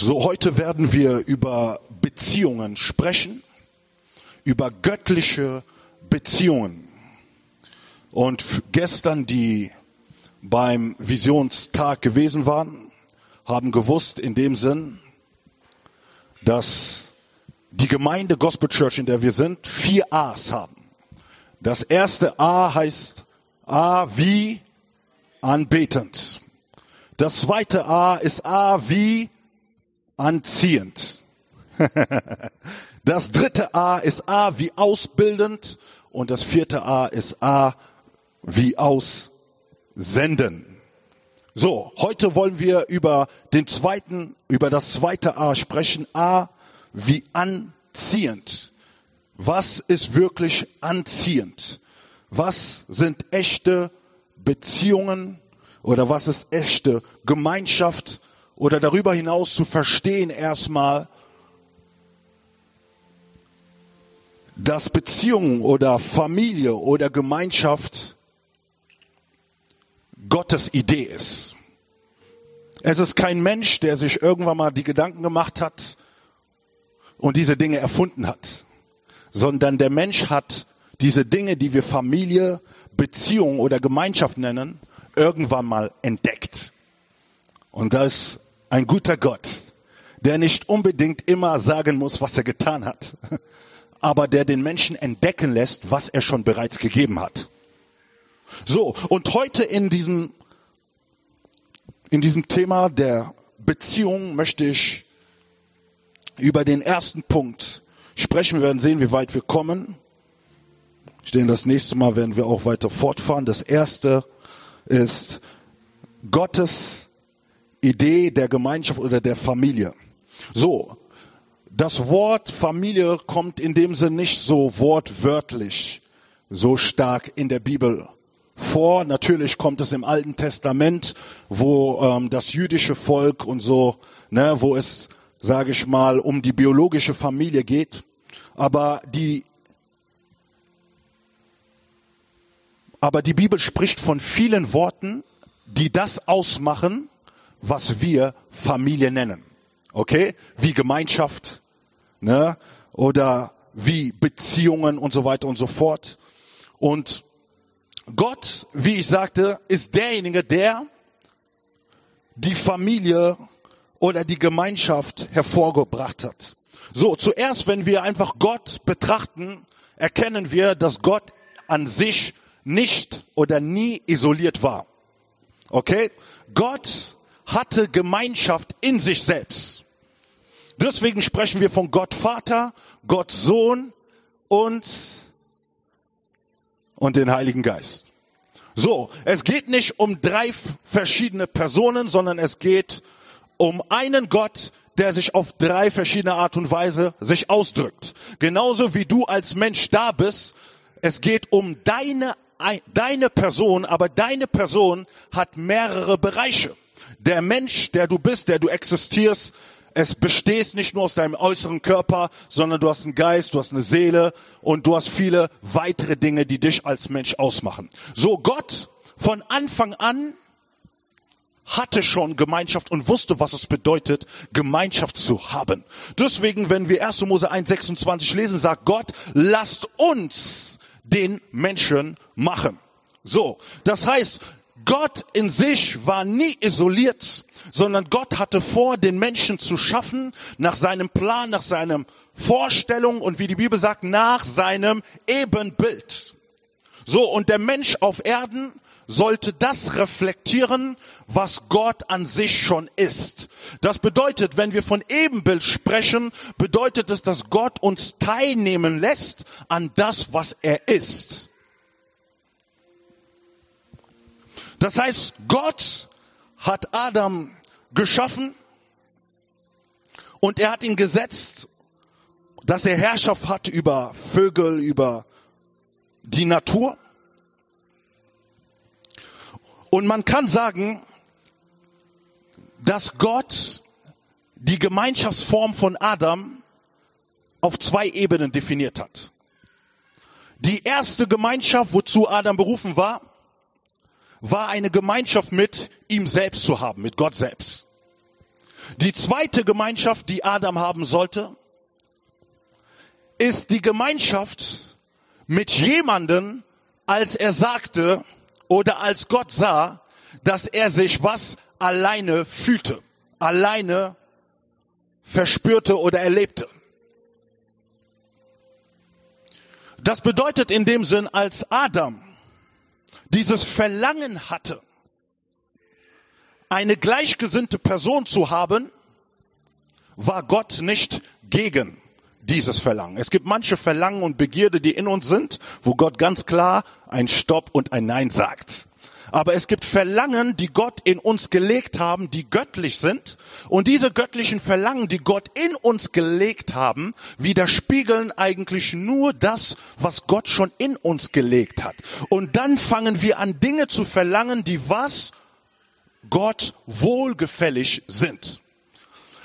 So, heute werden wir über Beziehungen sprechen, über göttliche Beziehungen. Und gestern, die beim Visionstag gewesen waren, haben gewusst in dem Sinn, dass die Gemeinde Gospel Church, in der wir sind, vier A's haben. Das erste A heißt A wie anbetend. Das zweite A ist A wie anziehend. Das dritte A ist A wie ausbildend und das vierte A ist A wie aussenden. So, heute wollen wir über den zweiten, über das zweite A sprechen. A wie anziehend. Was ist wirklich anziehend? Was sind echte Beziehungen oder was ist echte Gemeinschaft oder darüber hinaus zu verstehen erstmal, dass Beziehung oder Familie oder Gemeinschaft Gottes Idee ist. Es ist kein Mensch, der sich irgendwann mal die Gedanken gemacht hat und diese Dinge erfunden hat, sondern der Mensch hat diese Dinge, die wir Familie, Beziehung oder Gemeinschaft nennen, irgendwann mal entdeckt. Und da ist ein guter Gott, der nicht unbedingt immer sagen muss, was er getan hat, aber der den Menschen entdecken lässt, was er schon bereits gegeben hat. So, und heute in diesem, in diesem Thema der Beziehung möchte ich über den ersten Punkt sprechen. Wir werden sehen, wie weit wir kommen. Ich denke, das nächste Mal werden wir auch weiter fortfahren. Das erste ist Gottes Idee der Gemeinschaft oder der Familie. So, das Wort Familie kommt in dem Sinn nicht so wortwörtlich so stark in der Bibel vor. Natürlich kommt es im Alten Testament, wo ähm, das jüdische Volk und so, ne, wo es, sage ich mal, um die biologische Familie geht. Aber die, aber die Bibel spricht von vielen Worten, die das ausmachen, was wir Familie nennen. Okay? Wie Gemeinschaft, ne? Oder wie Beziehungen und so weiter und so fort. Und Gott, wie ich sagte, ist derjenige, der die Familie oder die Gemeinschaft hervorgebracht hat. So, zuerst, wenn wir einfach Gott betrachten, erkennen wir, dass Gott an sich nicht oder nie isoliert war. Okay? Gott hatte Gemeinschaft in sich selbst. Deswegen sprechen wir von Gott Vater, Gott Sohn und, und den Heiligen Geist. So, es geht nicht um drei verschiedene Personen, sondern es geht um einen Gott, der sich auf drei verschiedene Art und Weise sich ausdrückt. Genauso wie du als Mensch da bist, es geht um deine, deine Person, aber deine Person hat mehrere Bereiche. Der Mensch, der du bist, der du existierst, es bestehst nicht nur aus deinem äußeren Körper, sondern du hast einen Geist, du hast eine Seele und du hast viele weitere Dinge, die dich als Mensch ausmachen. So Gott von Anfang an hatte schon Gemeinschaft und wusste, was es bedeutet, Gemeinschaft zu haben. Deswegen, wenn wir 1. Mose 1,26 lesen, sagt Gott, lasst uns den Menschen machen. So, das heißt, Gott in sich war nie isoliert, sondern Gott hatte vor, den Menschen zu schaffen, nach seinem Plan, nach seinem Vorstellung und wie die Bibel sagt, nach seinem Ebenbild. So, und der Mensch auf Erden sollte das reflektieren, was Gott an sich schon ist. Das bedeutet, wenn wir von Ebenbild sprechen, bedeutet es, dass Gott uns teilnehmen lässt an das, was er ist. Das heißt, Gott hat Adam geschaffen und er hat ihn gesetzt, dass er Herrschaft hat über Vögel, über die Natur. Und man kann sagen, dass Gott die Gemeinschaftsform von Adam auf zwei Ebenen definiert hat. Die erste Gemeinschaft, wozu Adam berufen war, war eine Gemeinschaft mit ihm selbst zu haben, mit Gott selbst. Die zweite Gemeinschaft, die Adam haben sollte, ist die Gemeinschaft mit jemanden, als er sagte oder als Gott sah, dass er sich was alleine fühlte, alleine verspürte oder erlebte. Das bedeutet in dem Sinn, als Adam dieses Verlangen hatte, eine gleichgesinnte Person zu haben, war Gott nicht gegen dieses Verlangen. Es gibt manche Verlangen und Begierde, die in uns sind, wo Gott ganz klar ein Stopp und ein Nein sagt. Aber es gibt Verlangen, die Gott in uns gelegt haben, die göttlich sind. Und diese göttlichen Verlangen, die Gott in uns gelegt haben, widerspiegeln eigentlich nur das, was Gott schon in uns gelegt hat. Und dann fangen wir an, Dinge zu verlangen, die was Gott wohlgefällig sind.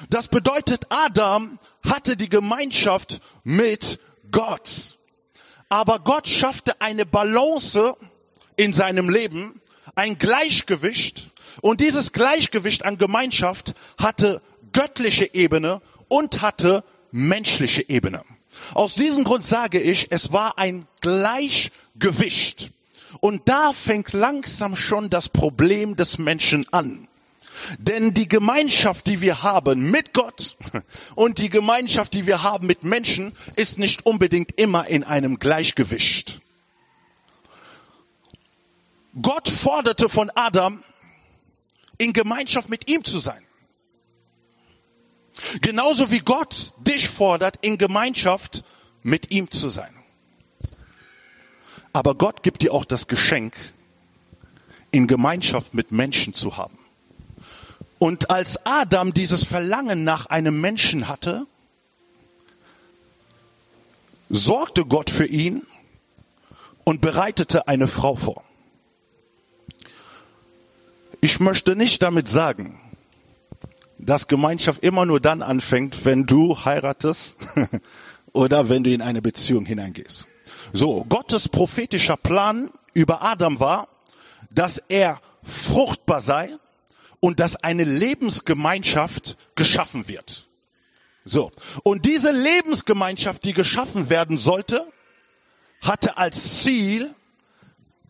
Das bedeutet, Adam hatte die Gemeinschaft mit Gott. Aber Gott schaffte eine Balance in seinem Leben, ein Gleichgewicht. Und dieses Gleichgewicht an Gemeinschaft hatte göttliche Ebene und hatte menschliche Ebene. Aus diesem Grund sage ich, es war ein Gleichgewicht. Und da fängt langsam schon das Problem des Menschen an. Denn die Gemeinschaft, die wir haben mit Gott und die Gemeinschaft, die wir haben mit Menschen, ist nicht unbedingt immer in einem Gleichgewicht. Gott forderte von Adam, in Gemeinschaft mit ihm zu sein. Genauso wie Gott dich fordert, in Gemeinschaft mit ihm zu sein. Aber Gott gibt dir auch das Geschenk, in Gemeinschaft mit Menschen zu haben. Und als Adam dieses Verlangen nach einem Menschen hatte, sorgte Gott für ihn und bereitete eine Frau vor. Ich möchte nicht damit sagen, dass Gemeinschaft immer nur dann anfängt, wenn du heiratest oder wenn du in eine Beziehung hineingehst. So, Gottes prophetischer Plan über Adam war, dass er fruchtbar sei und dass eine Lebensgemeinschaft geschaffen wird. So. Und diese Lebensgemeinschaft, die geschaffen werden sollte, hatte als Ziel,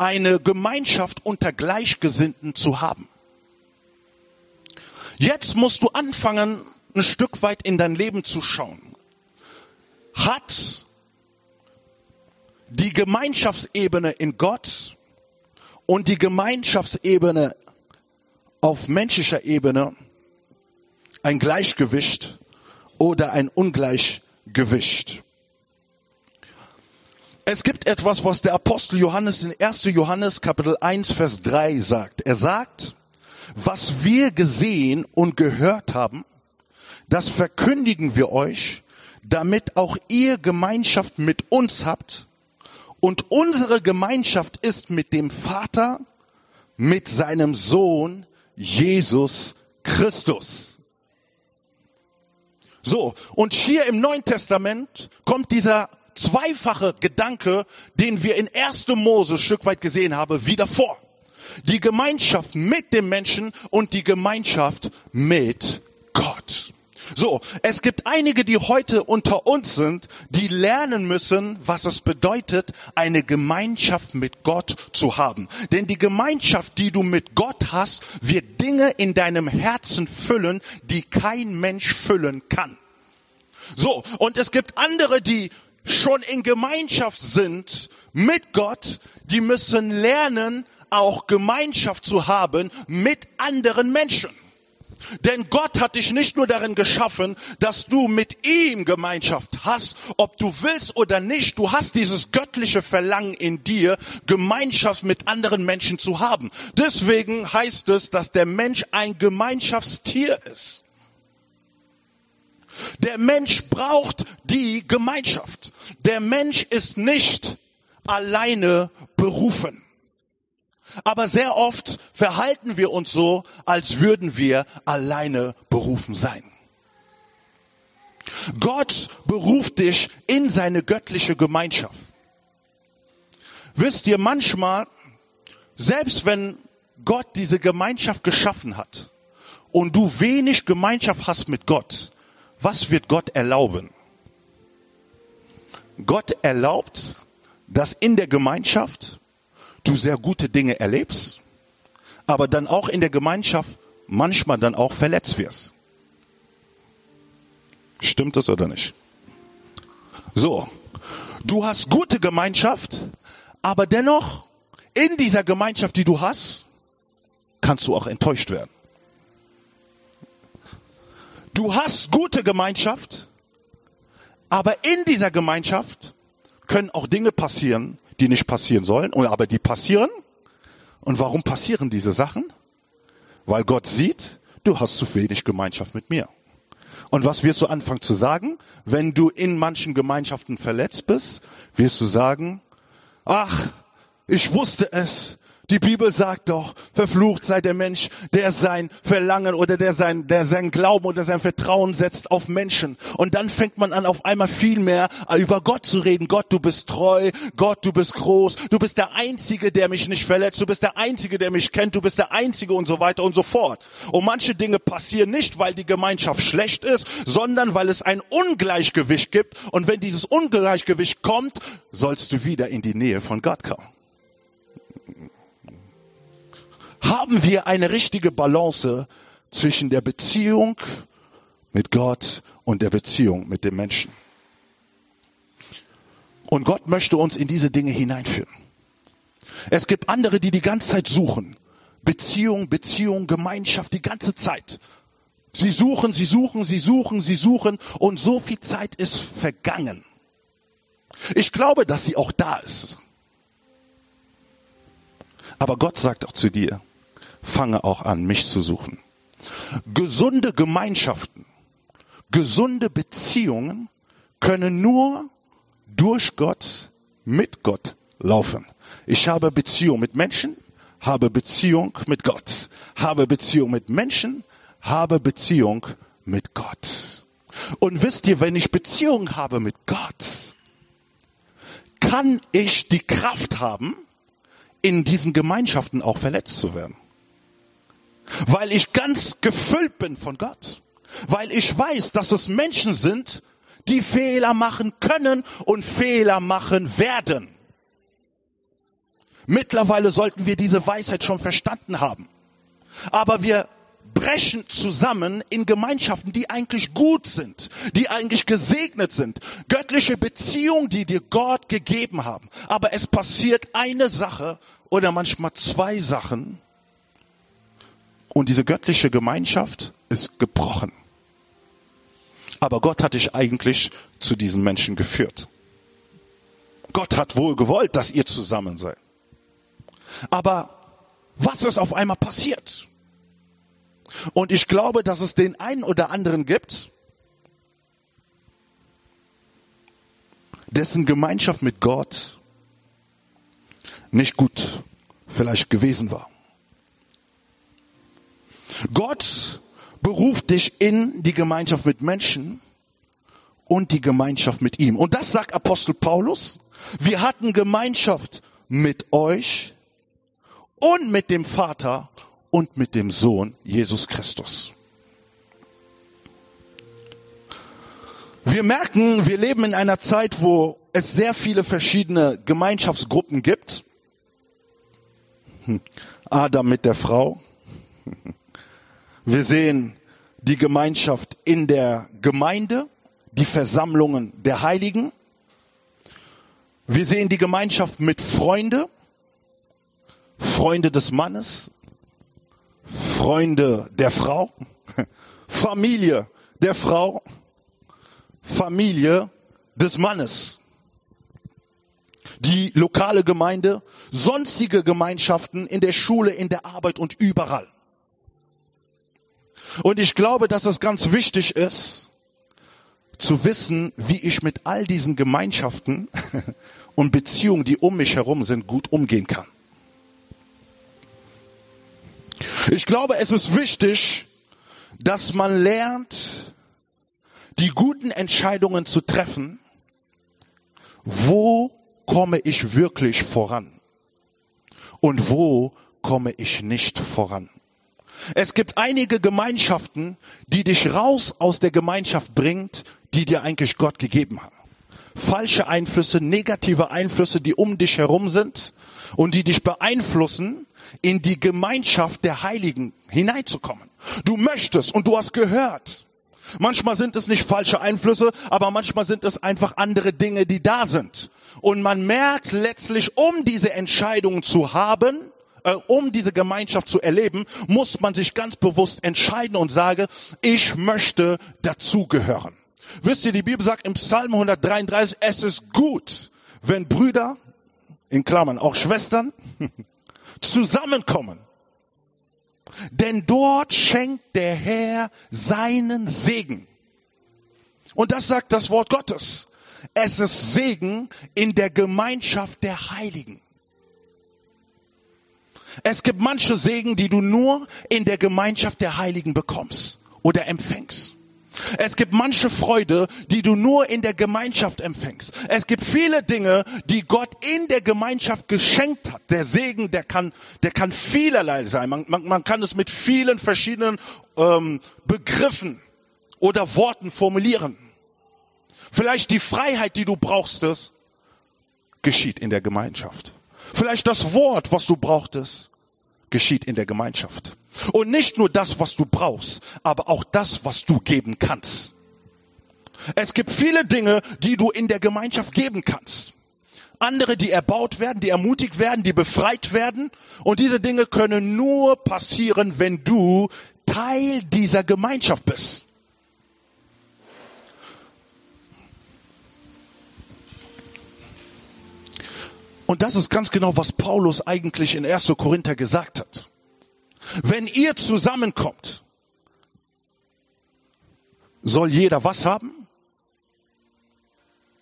eine Gemeinschaft unter Gleichgesinnten zu haben. Jetzt musst du anfangen, ein Stück weit in dein Leben zu schauen. Hat die Gemeinschaftsebene in Gott und die Gemeinschaftsebene auf menschlicher Ebene ein Gleichgewicht oder ein Ungleichgewicht. Es gibt etwas, was der Apostel Johannes in 1. Johannes Kapitel 1 Vers 3 sagt. Er sagt, was wir gesehen und gehört haben, das verkündigen wir euch, damit auch ihr Gemeinschaft mit uns habt und unsere Gemeinschaft ist mit dem Vater, mit seinem Sohn Jesus Christus. So, und hier im Neuen Testament kommt dieser zweifache Gedanke, den wir in 1. Mose Stück weit gesehen haben, wieder vor. Die Gemeinschaft mit dem Menschen und die Gemeinschaft mit Gott. So, es gibt einige, die heute unter uns sind, die lernen müssen, was es bedeutet, eine Gemeinschaft mit Gott zu haben. Denn die Gemeinschaft, die du mit Gott hast, wird Dinge in deinem Herzen füllen, die kein Mensch füllen kann. So, und es gibt andere, die schon in Gemeinschaft sind mit Gott, die müssen lernen, auch Gemeinschaft zu haben mit anderen Menschen. Denn Gott hat dich nicht nur darin geschaffen, dass du mit ihm Gemeinschaft hast, ob du willst oder nicht. Du hast dieses göttliche Verlangen in dir, Gemeinschaft mit anderen Menschen zu haben. Deswegen heißt es, dass der Mensch ein Gemeinschaftstier ist. Der Mensch braucht die Gemeinschaft. Der Mensch ist nicht alleine berufen. Aber sehr oft verhalten wir uns so, als würden wir alleine berufen sein. Gott beruft dich in seine göttliche Gemeinschaft. Wisst ihr, manchmal, selbst wenn Gott diese Gemeinschaft geschaffen hat und du wenig Gemeinschaft hast mit Gott, was wird Gott erlauben? Gott erlaubt, dass in der Gemeinschaft du sehr gute Dinge erlebst, aber dann auch in der Gemeinschaft manchmal dann auch verletzt wirst. Stimmt das oder nicht? So, du hast gute Gemeinschaft, aber dennoch in dieser Gemeinschaft, die du hast, kannst du auch enttäuscht werden. Du hast gute Gemeinschaft, aber in dieser Gemeinschaft können auch Dinge passieren, die nicht passieren sollen, aber die passieren. Und warum passieren diese Sachen? Weil Gott sieht, du hast zu wenig Gemeinschaft mit mir. Und was wirst du anfangen zu sagen? Wenn du in manchen Gemeinschaften verletzt bist, wirst du sagen, ach, ich wusste es, die Bibel sagt doch, verflucht sei der Mensch, der sein Verlangen oder der sein, der sein Glauben oder sein Vertrauen setzt auf Menschen. Und dann fängt man an, auf einmal viel mehr über Gott zu reden. Gott, du bist treu. Gott, du bist groß. Du bist der Einzige, der mich nicht verletzt. Du bist der Einzige, der mich kennt. Du bist der Einzige und so weiter und so fort. Und manche Dinge passieren nicht, weil die Gemeinschaft schlecht ist, sondern weil es ein Ungleichgewicht gibt. Und wenn dieses Ungleichgewicht kommt, sollst du wieder in die Nähe von Gott kommen. Haben wir eine richtige Balance zwischen der Beziehung mit Gott und der Beziehung mit dem Menschen. Und Gott möchte uns in diese Dinge hineinführen. Es gibt andere, die die ganze Zeit suchen. Beziehung, Beziehung, Gemeinschaft, die ganze Zeit. Sie suchen, sie suchen, sie suchen, sie suchen und so viel Zeit ist vergangen. Ich glaube, dass sie auch da ist. Aber Gott sagt auch zu dir, fange auch an, mich zu suchen. Gesunde Gemeinschaften, gesunde Beziehungen können nur durch Gott, mit Gott laufen. Ich habe Beziehung mit Menschen, habe Beziehung mit Gott, habe Beziehung mit Menschen, habe Beziehung mit Gott. Und wisst ihr, wenn ich Beziehung habe mit Gott, kann ich die Kraft haben, in diesen Gemeinschaften auch verletzt zu werden weil ich ganz gefüllt bin von Gott, weil ich weiß, dass es Menschen sind, die Fehler machen können und Fehler machen werden. Mittlerweile sollten wir diese Weisheit schon verstanden haben. Aber wir brechen zusammen in Gemeinschaften, die eigentlich gut sind, die eigentlich gesegnet sind. Göttliche Beziehungen, die dir Gott gegeben haben. Aber es passiert eine Sache oder manchmal zwei Sachen, und diese göttliche Gemeinschaft ist gebrochen. Aber Gott hat dich eigentlich zu diesen Menschen geführt. Gott hat wohl gewollt, dass ihr zusammen seid. Aber was ist auf einmal passiert? Und ich glaube, dass es den einen oder anderen gibt, dessen Gemeinschaft mit Gott nicht gut vielleicht gewesen war. Gott beruft dich in die Gemeinschaft mit Menschen und die Gemeinschaft mit ihm. Und das sagt Apostel Paulus. Wir hatten Gemeinschaft mit euch und mit dem Vater und mit dem Sohn Jesus Christus. Wir merken, wir leben in einer Zeit, wo es sehr viele verschiedene Gemeinschaftsgruppen gibt. Hm. Adam mit der Frau. Wir sehen die Gemeinschaft in der Gemeinde, die Versammlungen der Heiligen. Wir sehen die Gemeinschaft mit Freunde, Freunde des Mannes, Freunde der Frau, Familie der Frau, Familie des Mannes. Die lokale Gemeinde, sonstige Gemeinschaften in der Schule, in der Arbeit und überall. Und ich glaube, dass es ganz wichtig ist, zu wissen, wie ich mit all diesen Gemeinschaften und Beziehungen, die um mich herum sind, gut umgehen kann. Ich glaube, es ist wichtig, dass man lernt, die guten Entscheidungen zu treffen. Wo komme ich wirklich voran? Und wo komme ich nicht voran? Es gibt einige Gemeinschaften, die dich raus aus der Gemeinschaft bringt, die dir eigentlich Gott gegeben hat. Falsche Einflüsse, negative Einflüsse, die um dich herum sind und die dich beeinflussen, in die Gemeinschaft der Heiligen hineinzukommen. Du möchtest und du hast gehört. Manchmal sind es nicht falsche Einflüsse, aber manchmal sind es einfach andere Dinge, die da sind. Und man merkt letztlich, um diese Entscheidung zu haben, äh, um diese Gemeinschaft zu erleben, muss man sich ganz bewusst entscheiden und sagen, ich möchte dazugehören. Wisst ihr, die Bibel sagt im Psalm 133, es ist gut, wenn Brüder, in Klammern auch Schwestern, zusammenkommen. Denn dort schenkt der Herr seinen Segen. Und das sagt das Wort Gottes. Es ist Segen in der Gemeinschaft der Heiligen. Es gibt manche Segen, die du nur in der Gemeinschaft der Heiligen bekommst oder empfängst. Es gibt manche Freude, die du nur in der Gemeinschaft empfängst. Es gibt viele Dinge, die Gott in der Gemeinschaft geschenkt hat. Der Segen, der kann, der kann vielerlei sein. Man, man, man kann es mit vielen verschiedenen ähm, Begriffen oder Worten formulieren. Vielleicht die Freiheit, die du brauchst, geschieht in der Gemeinschaft. Vielleicht das Wort, was du brauchtest, geschieht in der Gemeinschaft. Und nicht nur das, was du brauchst, aber auch das, was du geben kannst. Es gibt viele Dinge, die du in der Gemeinschaft geben kannst. Andere, die erbaut werden, die ermutigt werden, die befreit werden. Und diese Dinge können nur passieren, wenn du Teil dieser Gemeinschaft bist. Und das ist ganz genau, was Paulus eigentlich in 1. Korinther gesagt hat. Wenn ihr zusammenkommt, soll jeder was haben?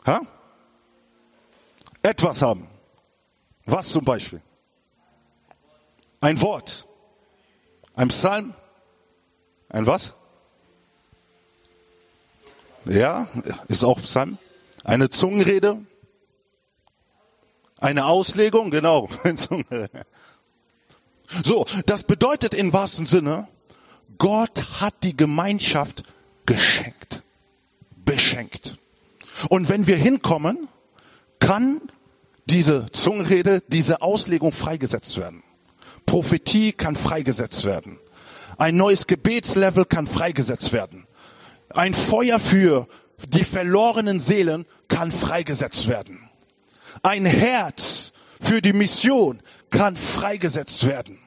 Ha? Etwas haben. Was zum Beispiel? Ein Wort. Ein Psalm. Ein was? Ja, ist auch Psalm. Eine Zungenrede. Eine Auslegung, genau. So, das bedeutet in wahrsten Sinne, Gott hat die Gemeinschaft geschenkt, beschenkt. Und wenn wir hinkommen, kann diese Zungenrede, diese Auslegung freigesetzt werden. Prophetie kann freigesetzt werden. Ein neues Gebetslevel kann freigesetzt werden. Ein Feuer für die verlorenen Seelen kann freigesetzt werden. Ein Herz für die Mission kann freigesetzt werden.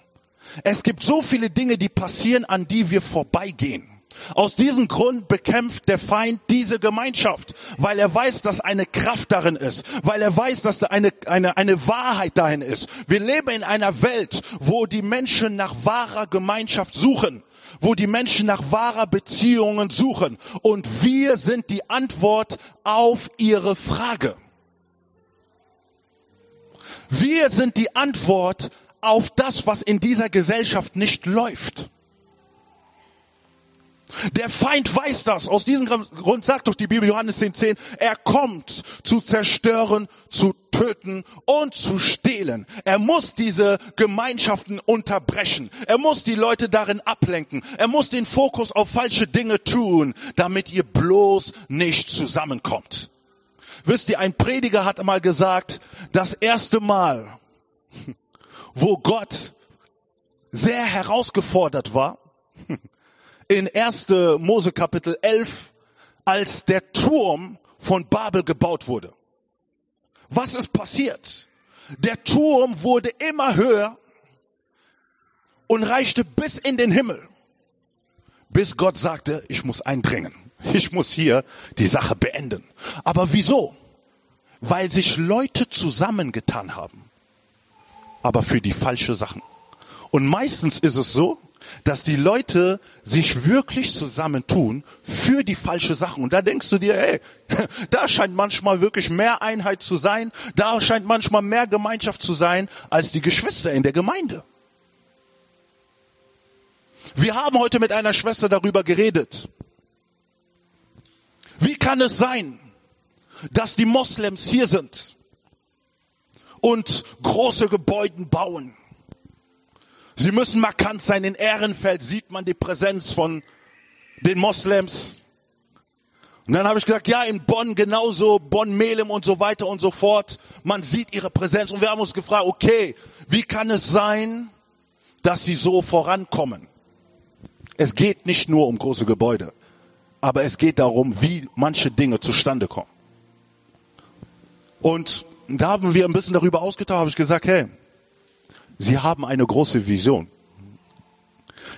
Es gibt so viele Dinge, die passieren, an die wir vorbeigehen. Aus diesem Grund bekämpft der Feind diese Gemeinschaft, weil er weiß, dass eine Kraft darin ist, weil er weiß, dass da eine, eine, eine Wahrheit dahin ist. Wir leben in einer Welt, wo die Menschen nach wahrer Gemeinschaft suchen, wo die Menschen nach wahrer Beziehungen suchen. Und wir sind die Antwort auf ihre Frage. Wir sind die Antwort auf das, was in dieser Gesellschaft nicht läuft. Der Feind weiß das. Aus diesem Grund sagt doch die Bibel Johannes 10, 10, er kommt zu zerstören, zu töten und zu stehlen. Er muss diese Gemeinschaften unterbrechen. Er muss die Leute darin ablenken. Er muss den Fokus auf falsche Dinge tun, damit ihr bloß nicht zusammenkommt. Wisst ihr, ein Prediger hat einmal gesagt, das erste Mal, wo Gott sehr herausgefordert war, in 1. Mose Kapitel 11, als der Turm von Babel gebaut wurde. Was ist passiert? Der Turm wurde immer höher und reichte bis in den Himmel, bis Gott sagte, ich muss eindringen. Ich muss hier die Sache beenden. Aber wieso? Weil sich Leute zusammengetan haben aber für die falsche Sachen. Und meistens ist es so, dass die Leute sich wirklich zusammentun für die falsche Sachen. Und da denkst du dir, ey, da scheint manchmal wirklich mehr Einheit zu sein, da scheint manchmal mehr Gemeinschaft zu sein als die Geschwister in der Gemeinde. Wir haben heute mit einer Schwester darüber geredet. Wie kann es sein, dass die Moslems hier sind? und große Gebäude bauen. Sie müssen markant sein. In Ehrenfeld sieht man die Präsenz von den Moslems. Und dann habe ich gesagt, ja, in Bonn genauso, Bonn, Melem und so weiter und so fort. Man sieht ihre Präsenz und wir haben uns gefragt, okay, wie kann es sein, dass sie so vorankommen? Es geht nicht nur um große Gebäude, aber es geht darum, wie manche Dinge zustande kommen. Und da haben wir ein bisschen darüber ausgetauscht, habe ich gesagt, hey, sie haben eine große Vision.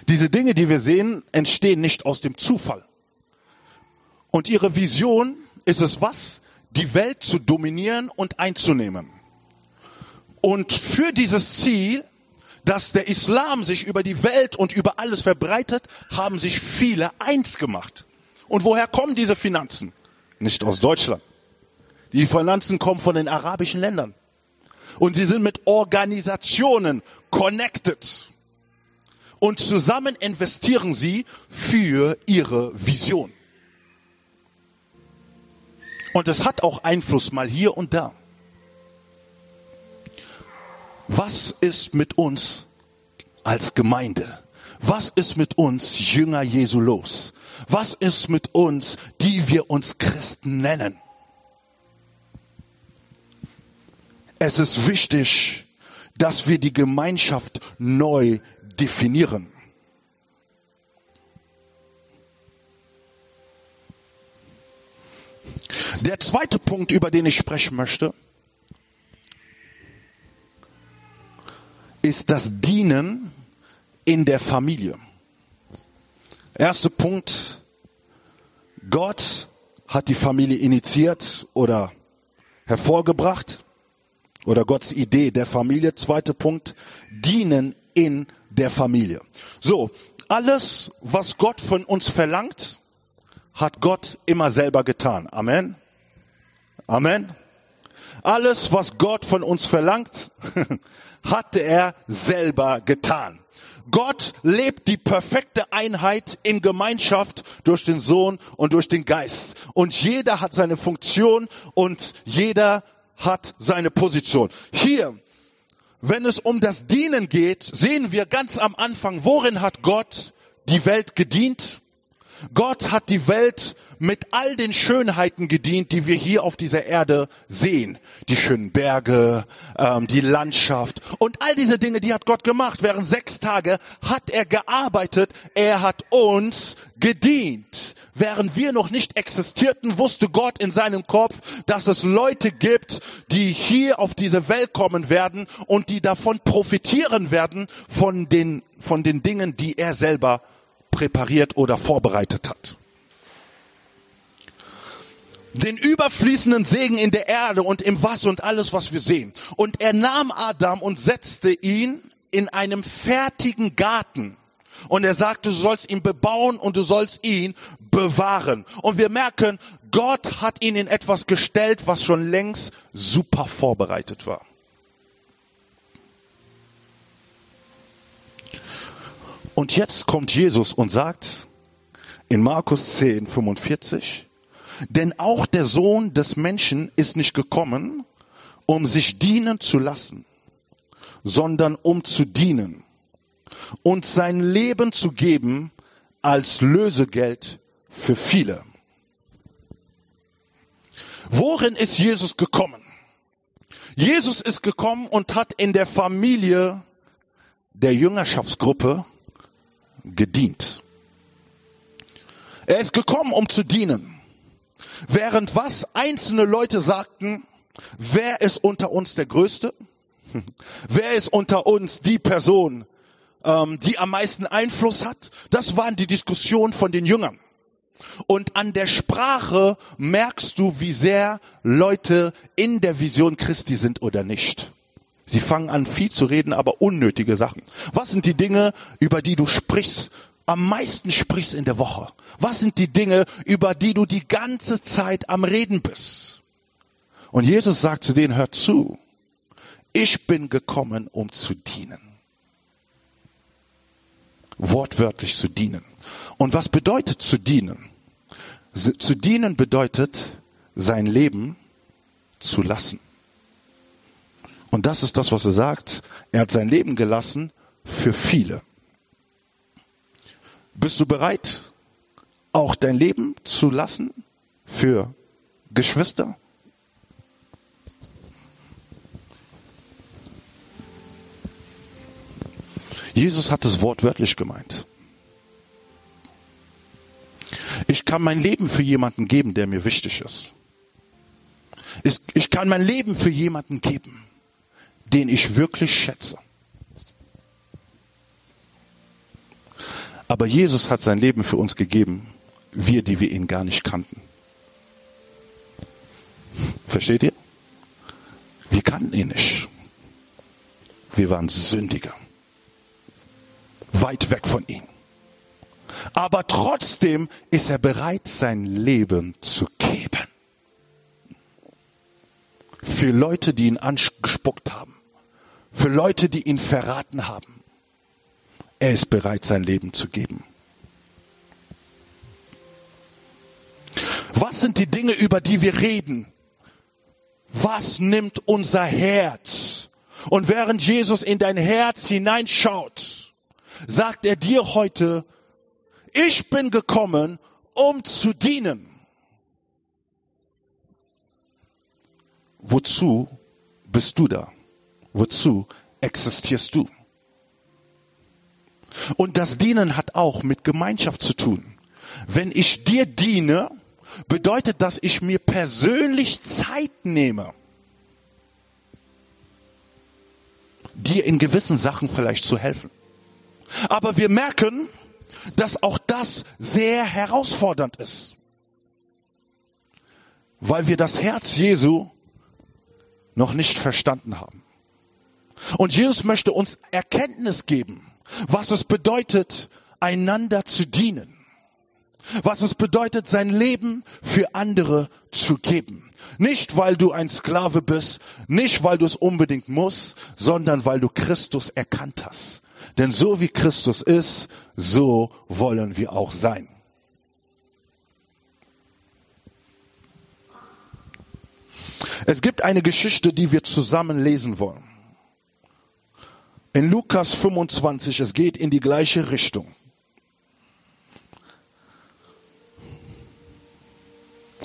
Diese Dinge, die wir sehen, entstehen nicht aus dem Zufall. Und ihre Vision ist es was? Die Welt zu dominieren und einzunehmen. Und für dieses Ziel, dass der Islam sich über die Welt und über alles verbreitet, haben sich viele eins gemacht. Und woher kommen diese Finanzen? Nicht aus Deutschland. Die Finanzen kommen von den arabischen Ländern. Und sie sind mit Organisationen connected. Und zusammen investieren sie für ihre Vision. Und es hat auch Einfluss mal hier und da. Was ist mit uns als Gemeinde? Was ist mit uns Jünger Jesu los? Was ist mit uns, die wir uns Christen nennen? Es ist wichtig, dass wir die Gemeinschaft neu definieren. Der zweite Punkt, über den ich sprechen möchte, ist das Dienen in der Familie. Erster Punkt, Gott hat die Familie initiiert oder hervorgebracht oder Gottes Idee der Familie. Zweiter Punkt, dienen in der Familie. So, alles, was Gott von uns verlangt, hat Gott immer selber getan. Amen. Amen. Alles, was Gott von uns verlangt, hatte er selber getan. Gott lebt die perfekte Einheit in Gemeinschaft durch den Sohn und durch den Geist. Und jeder hat seine Funktion und jeder hat seine Position. Hier, wenn es um das Dienen geht, sehen wir ganz am Anfang, worin hat Gott die Welt gedient? Gott hat die Welt mit all den Schönheiten gedient, die wir hier auf dieser Erde sehen. Die schönen Berge, ähm, die Landschaft und all diese Dinge, die hat Gott gemacht. Während sechs Tage hat er gearbeitet, er hat uns gedient. Während wir noch nicht existierten, wusste Gott in seinem Kopf, dass es Leute gibt, die hier auf diese Welt kommen werden und die davon profitieren werden von den, von den Dingen, die er selber präpariert oder vorbereitet hat. Den überfließenden Segen in der Erde und im Wasser und alles, was wir sehen. Und er nahm Adam und setzte ihn in einem fertigen Garten. Und er sagte, du sollst ihn bebauen und du sollst ihn bewahren. Und wir merken, Gott hat ihn in etwas gestellt, was schon längst super vorbereitet war. Und jetzt kommt Jesus und sagt in Markus 10, 45, denn auch der Sohn des Menschen ist nicht gekommen, um sich dienen zu lassen, sondern um zu dienen und sein Leben zu geben als Lösegeld für viele. Worin ist Jesus gekommen? Jesus ist gekommen und hat in der Familie der Jüngerschaftsgruppe gedient. Er ist gekommen, um zu dienen. Während was einzelne Leute sagten, wer ist unter uns der Größte? Wer ist unter uns die Person, ähm, die am meisten Einfluss hat? Das waren die Diskussionen von den Jüngern. Und an der Sprache merkst du, wie sehr Leute in der Vision Christi sind oder nicht. Sie fangen an, viel zu reden, aber unnötige Sachen. Was sind die Dinge, über die du sprichst, am meisten sprichst in der Woche? Was sind die Dinge, über die du die ganze Zeit am Reden bist? Und Jesus sagt zu denen, hört zu. Ich bin gekommen, um zu dienen. Wortwörtlich zu dienen. Und was bedeutet zu dienen? Zu dienen bedeutet, sein Leben zu lassen. Und das ist das, was er sagt. Er hat sein Leben gelassen für viele. Bist du bereit, auch dein Leben zu lassen für Geschwister? Jesus hat es wortwörtlich gemeint. Ich kann mein Leben für jemanden geben, der mir wichtig ist. Ich kann mein Leben für jemanden geben, den ich wirklich schätze. Aber Jesus hat sein Leben für uns gegeben, wir, die wir ihn gar nicht kannten. Versteht ihr? Wir kannten ihn nicht. Wir waren Sündiger. Weit weg von ihm. Aber trotzdem ist er bereit, sein Leben zu geben. Für Leute, die ihn angespuckt haben. Für Leute, die ihn verraten haben. Er ist bereit, sein Leben zu geben. Was sind die Dinge, über die wir reden? Was nimmt unser Herz? Und während Jesus in dein Herz hineinschaut, sagt er dir heute, ich bin gekommen, um zu dienen. Wozu bist du da? Wozu existierst du? Und das Dienen hat auch mit Gemeinschaft zu tun. Wenn ich dir diene, bedeutet das, ich mir persönlich Zeit nehme, dir in gewissen Sachen vielleicht zu helfen. Aber wir merken, dass auch das sehr herausfordernd ist, weil wir das Herz Jesu noch nicht verstanden haben. Und Jesus möchte uns Erkenntnis geben, was es bedeutet, einander zu dienen. Was es bedeutet, sein Leben für andere zu geben. Nicht, weil du ein Sklave bist, nicht, weil du es unbedingt musst, sondern weil du Christus erkannt hast. Denn so wie Christus ist, so wollen wir auch sein. Es gibt eine Geschichte, die wir zusammen lesen wollen. In Lukas 25, es geht in die gleiche Richtung.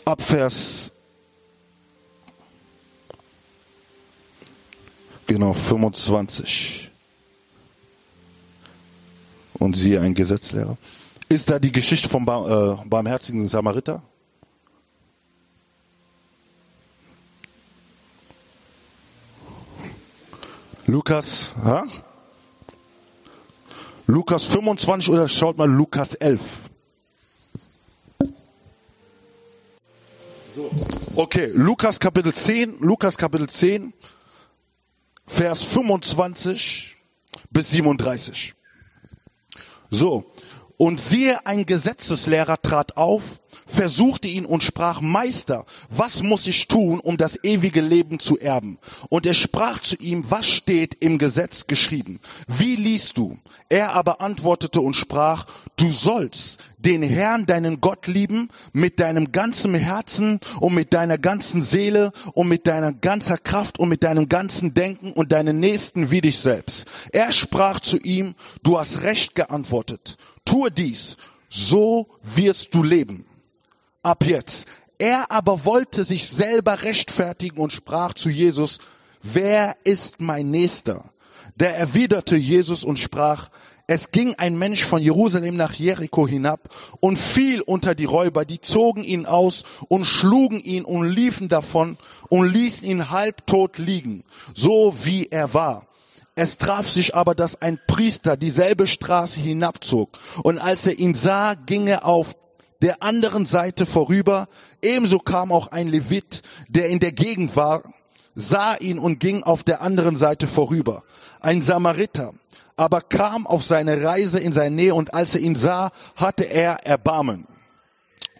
Ab Vers genau 25. Und siehe ein Gesetzlehrer. Ist da die Geschichte vom äh, barmherzigen Samariter? Lukas, ha? Lukas 25 oder schaut mal Lukas 11. So. Okay, Lukas Kapitel 10, Lukas Kapitel 10, Vers 25 bis 37. So. Und siehe, ein Gesetzeslehrer trat auf, versuchte ihn und sprach, Meister, was muss ich tun, um das ewige Leben zu erben? Und er sprach zu ihm, was steht im Gesetz geschrieben? Wie liest du? Er aber antwortete und sprach, du sollst den Herrn, deinen Gott lieben, mit deinem ganzen Herzen und mit deiner ganzen Seele und mit deiner ganzer Kraft und mit deinem ganzen Denken und deinen Nächsten wie dich selbst. Er sprach zu ihm, du hast recht geantwortet tue dies, so wirst du leben. Ab jetzt. Er aber wollte sich selber rechtfertigen und sprach zu Jesus, wer ist mein Nächster? Der erwiderte Jesus und sprach, es ging ein Mensch von Jerusalem nach Jericho hinab und fiel unter die Räuber, die zogen ihn aus und schlugen ihn und liefen davon und ließen ihn halbtot liegen, so wie er war. Es traf sich aber, dass ein Priester dieselbe Straße hinabzog. Und als er ihn sah, ging er auf der anderen Seite vorüber. Ebenso kam auch ein Levit, der in der Gegend war, sah ihn und ging auf der anderen Seite vorüber. Ein Samariter aber kam auf seine Reise in seine Nähe und als er ihn sah, hatte er Erbarmen.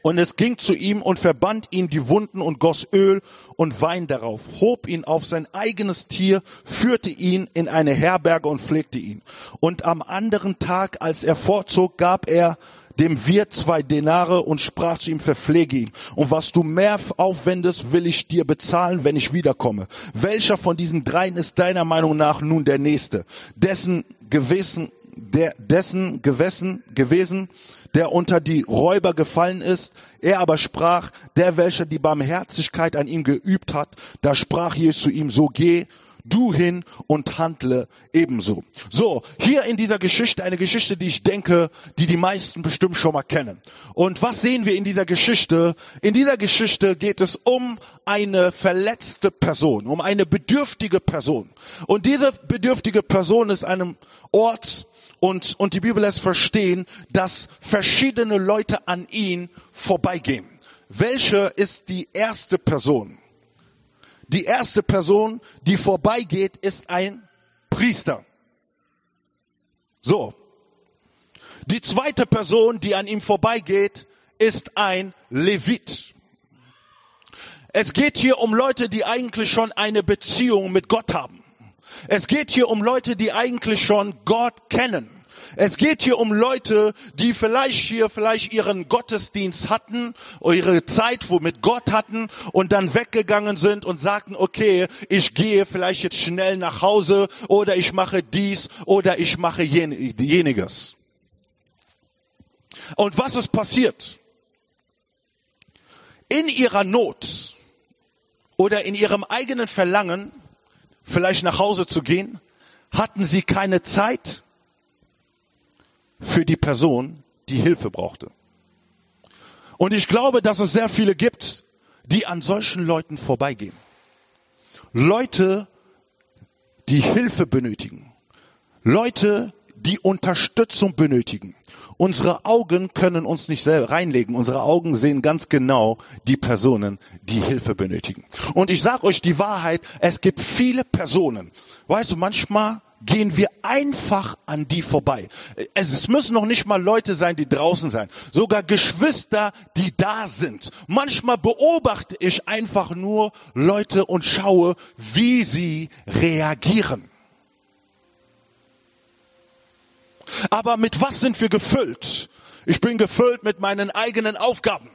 Und es ging zu ihm und verband ihm die Wunden und goss Öl und Wein darauf, hob ihn auf sein eigenes Tier, führte ihn in eine Herberge und pflegte ihn. Und am anderen Tag, als er vorzog, gab er dem Wirt zwei Denare und sprach zu ihm, verpflege ihn. Und was du mehr aufwendest, will ich dir bezahlen, wenn ich wiederkomme. Welcher von diesen dreien ist deiner Meinung nach nun der Nächste, dessen gewesen, der, dessen gewesen, gewesen, der unter die Räuber gefallen ist. Er aber sprach, der welcher die Barmherzigkeit an ihm geübt hat, da sprach Jesus zu ihm, so geh du hin und handle ebenso. So, hier in dieser Geschichte, eine Geschichte, die ich denke, die die meisten bestimmt schon mal kennen. Und was sehen wir in dieser Geschichte? In dieser Geschichte geht es um eine verletzte Person, um eine bedürftige Person. Und diese bedürftige Person ist einem Ort, und, und die Bibel lässt verstehen, dass verschiedene Leute an ihn vorbeigehen. Welche ist die erste Person? Die erste Person, die vorbeigeht, ist ein Priester. So. Die zweite Person, die an ihm vorbeigeht, ist ein Levit. Es geht hier um Leute, die eigentlich schon eine Beziehung mit Gott haben. Es geht hier um Leute, die eigentlich schon Gott kennen. Es geht hier um Leute, die vielleicht hier vielleicht ihren Gottesdienst hatten ihre Zeit wo mit Gott hatten und dann weggegangen sind und sagten, okay, ich gehe vielleicht jetzt schnell nach Hause oder ich mache dies oder ich mache jeniges. Und was ist passiert? In ihrer Not oder in ihrem eigenen Verlangen, vielleicht nach Hause zu gehen, hatten sie keine Zeit, für die Person, die Hilfe brauchte. Und ich glaube, dass es sehr viele gibt, die an solchen Leuten vorbeigehen. Leute, die Hilfe benötigen. Leute, die Unterstützung benötigen. Unsere Augen können uns nicht selber reinlegen. Unsere Augen sehen ganz genau die Personen, die Hilfe benötigen. Und ich sage euch die Wahrheit, es gibt viele Personen. Weißt du, manchmal gehen wir einfach an die vorbei. Es müssen noch nicht mal Leute sein, die draußen sein. Sogar Geschwister, die da sind. Manchmal beobachte ich einfach nur Leute und schaue, wie sie reagieren. Aber mit was sind wir gefüllt? Ich bin gefüllt mit meinen eigenen Aufgaben.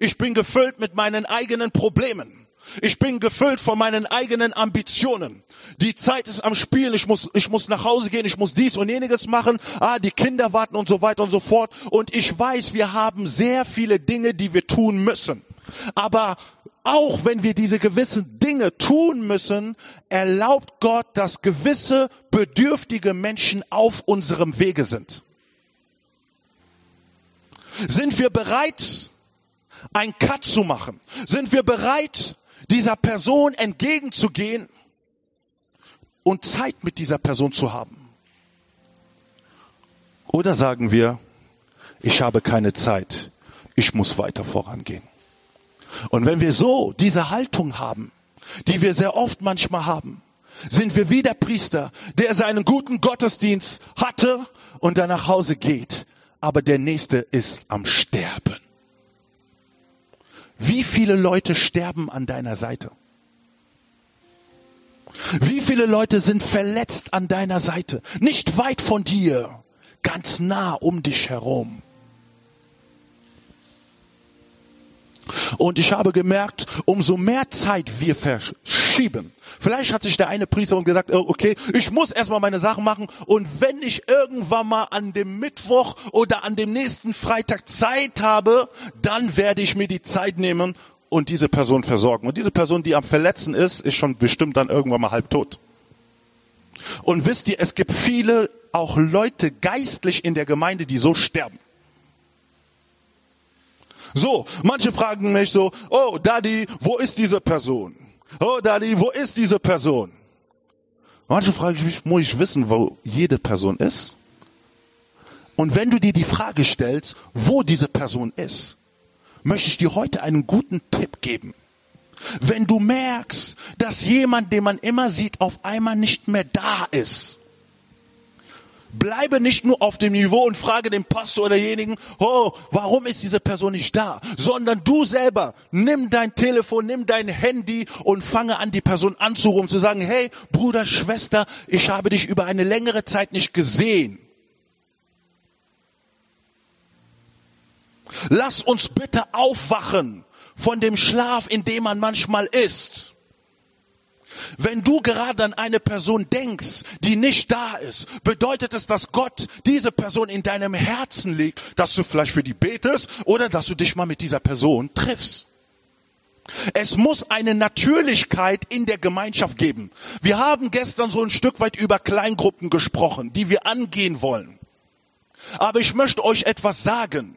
Ich bin gefüllt mit meinen eigenen Problemen. Ich bin gefüllt von meinen eigenen Ambitionen. Die Zeit ist am Spielen. Ich muss, ich muss nach Hause gehen. Ich muss dies und jeniges machen. Ah, die Kinder warten und so weiter und so fort. Und ich weiß, wir haben sehr viele Dinge, die wir tun müssen. Aber auch wenn wir diese gewissen Dinge tun müssen, erlaubt Gott, dass gewisse bedürftige Menschen auf unserem Wege sind. Sind wir bereit, ein Cut zu machen? Sind wir bereit, dieser Person entgegenzugehen und Zeit mit dieser Person zu haben? Oder sagen wir, ich habe keine Zeit, ich muss weiter vorangehen. Und wenn wir so diese Haltung haben, die wir sehr oft manchmal haben, sind wir wie der Priester, der seinen guten Gottesdienst hatte und dann nach Hause geht, aber der nächste ist am Sterben. Wie viele Leute sterben an deiner Seite? Wie viele Leute sind verletzt an deiner Seite? Nicht weit von dir, ganz nah um dich herum. Und ich habe gemerkt, umso mehr Zeit wir verschieben. Vielleicht hat sich der eine Priester gesagt, oh, okay, ich muss erstmal meine Sachen machen und wenn ich irgendwann mal an dem Mittwoch oder an dem nächsten Freitag Zeit habe, dann werde ich mir die Zeit nehmen und diese Person versorgen. Und diese Person, die am Verletzen ist, ist schon bestimmt dann irgendwann mal halb tot. Und wisst ihr, es gibt viele, auch Leute geistlich in der Gemeinde, die so sterben. So, manche fragen mich so, oh Daddy, wo ist diese Person? Oh Daddy, wo ist diese Person? Manche fragen mich, muss ich wissen, wo jede Person ist? Und wenn du dir die Frage stellst, wo diese Person ist, möchte ich dir heute einen guten Tipp geben. Wenn du merkst, dass jemand, den man immer sieht, auf einmal nicht mehr da ist, Bleibe nicht nur auf dem Niveau und frage den Pastor oder denjenigen, oh, warum ist diese Person nicht da? Sondern du selber, nimm dein Telefon, nimm dein Handy und fange an, die Person anzurufen, zu sagen, hey, Bruder, Schwester, ich habe dich über eine längere Zeit nicht gesehen. Lass uns bitte aufwachen von dem Schlaf, in dem man manchmal ist. Wenn du gerade an eine Person denkst, die nicht da ist, bedeutet es, dass Gott diese Person in deinem Herzen legt, dass du vielleicht für die betest oder dass du dich mal mit dieser Person triffst. Es muss eine Natürlichkeit in der Gemeinschaft geben. Wir haben gestern so ein Stück weit über Kleingruppen gesprochen, die wir angehen wollen. Aber ich möchte euch etwas sagen.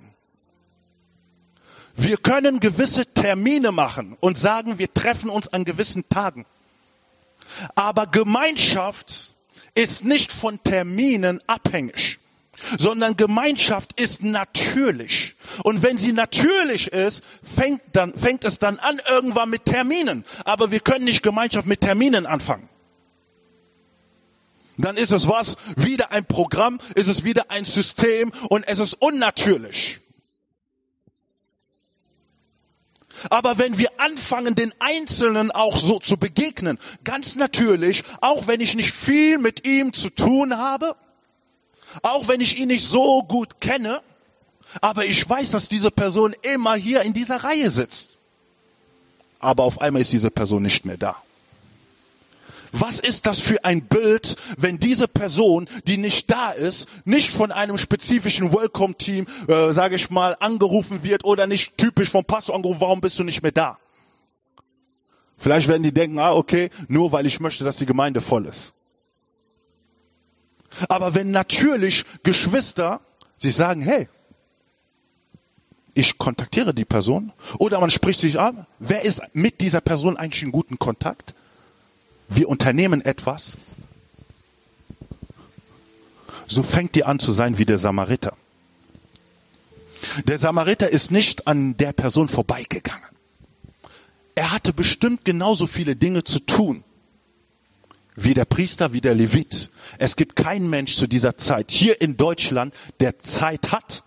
Wir können gewisse Termine machen und sagen, wir treffen uns an gewissen Tagen. Aber Gemeinschaft ist nicht von Terminen abhängig, sondern Gemeinschaft ist natürlich. Und wenn sie natürlich ist, fängt, dann, fängt es dann an irgendwann mit Terminen. Aber wir können nicht Gemeinschaft mit Terminen anfangen. Dann ist es was? Wieder ein Programm, ist es wieder ein System und es ist unnatürlich. Aber wenn wir anfangen, den Einzelnen auch so zu begegnen, ganz natürlich, auch wenn ich nicht viel mit ihm zu tun habe, auch wenn ich ihn nicht so gut kenne, aber ich weiß, dass diese Person immer hier in dieser Reihe sitzt. Aber auf einmal ist diese Person nicht mehr da. Was ist das für ein Bild, wenn diese Person, die nicht da ist, nicht von einem spezifischen Welcome-Team, äh, sage ich mal, angerufen wird oder nicht typisch vom Pastor angerufen, warum bist du nicht mehr da? Vielleicht werden die denken, ah, okay, nur weil ich möchte, dass die Gemeinde voll ist. Aber wenn natürlich Geschwister sich sagen, hey, ich kontaktiere die Person oder man spricht sich an, wer ist mit dieser Person eigentlich in guten Kontakt? Wir unternehmen etwas, so fängt ihr an zu sein wie der Samariter. Der Samariter ist nicht an der Person vorbeigegangen. Er hatte bestimmt genauso viele Dinge zu tun wie der Priester, wie der Levit. Es gibt keinen Mensch zu dieser Zeit hier in Deutschland, der Zeit hat.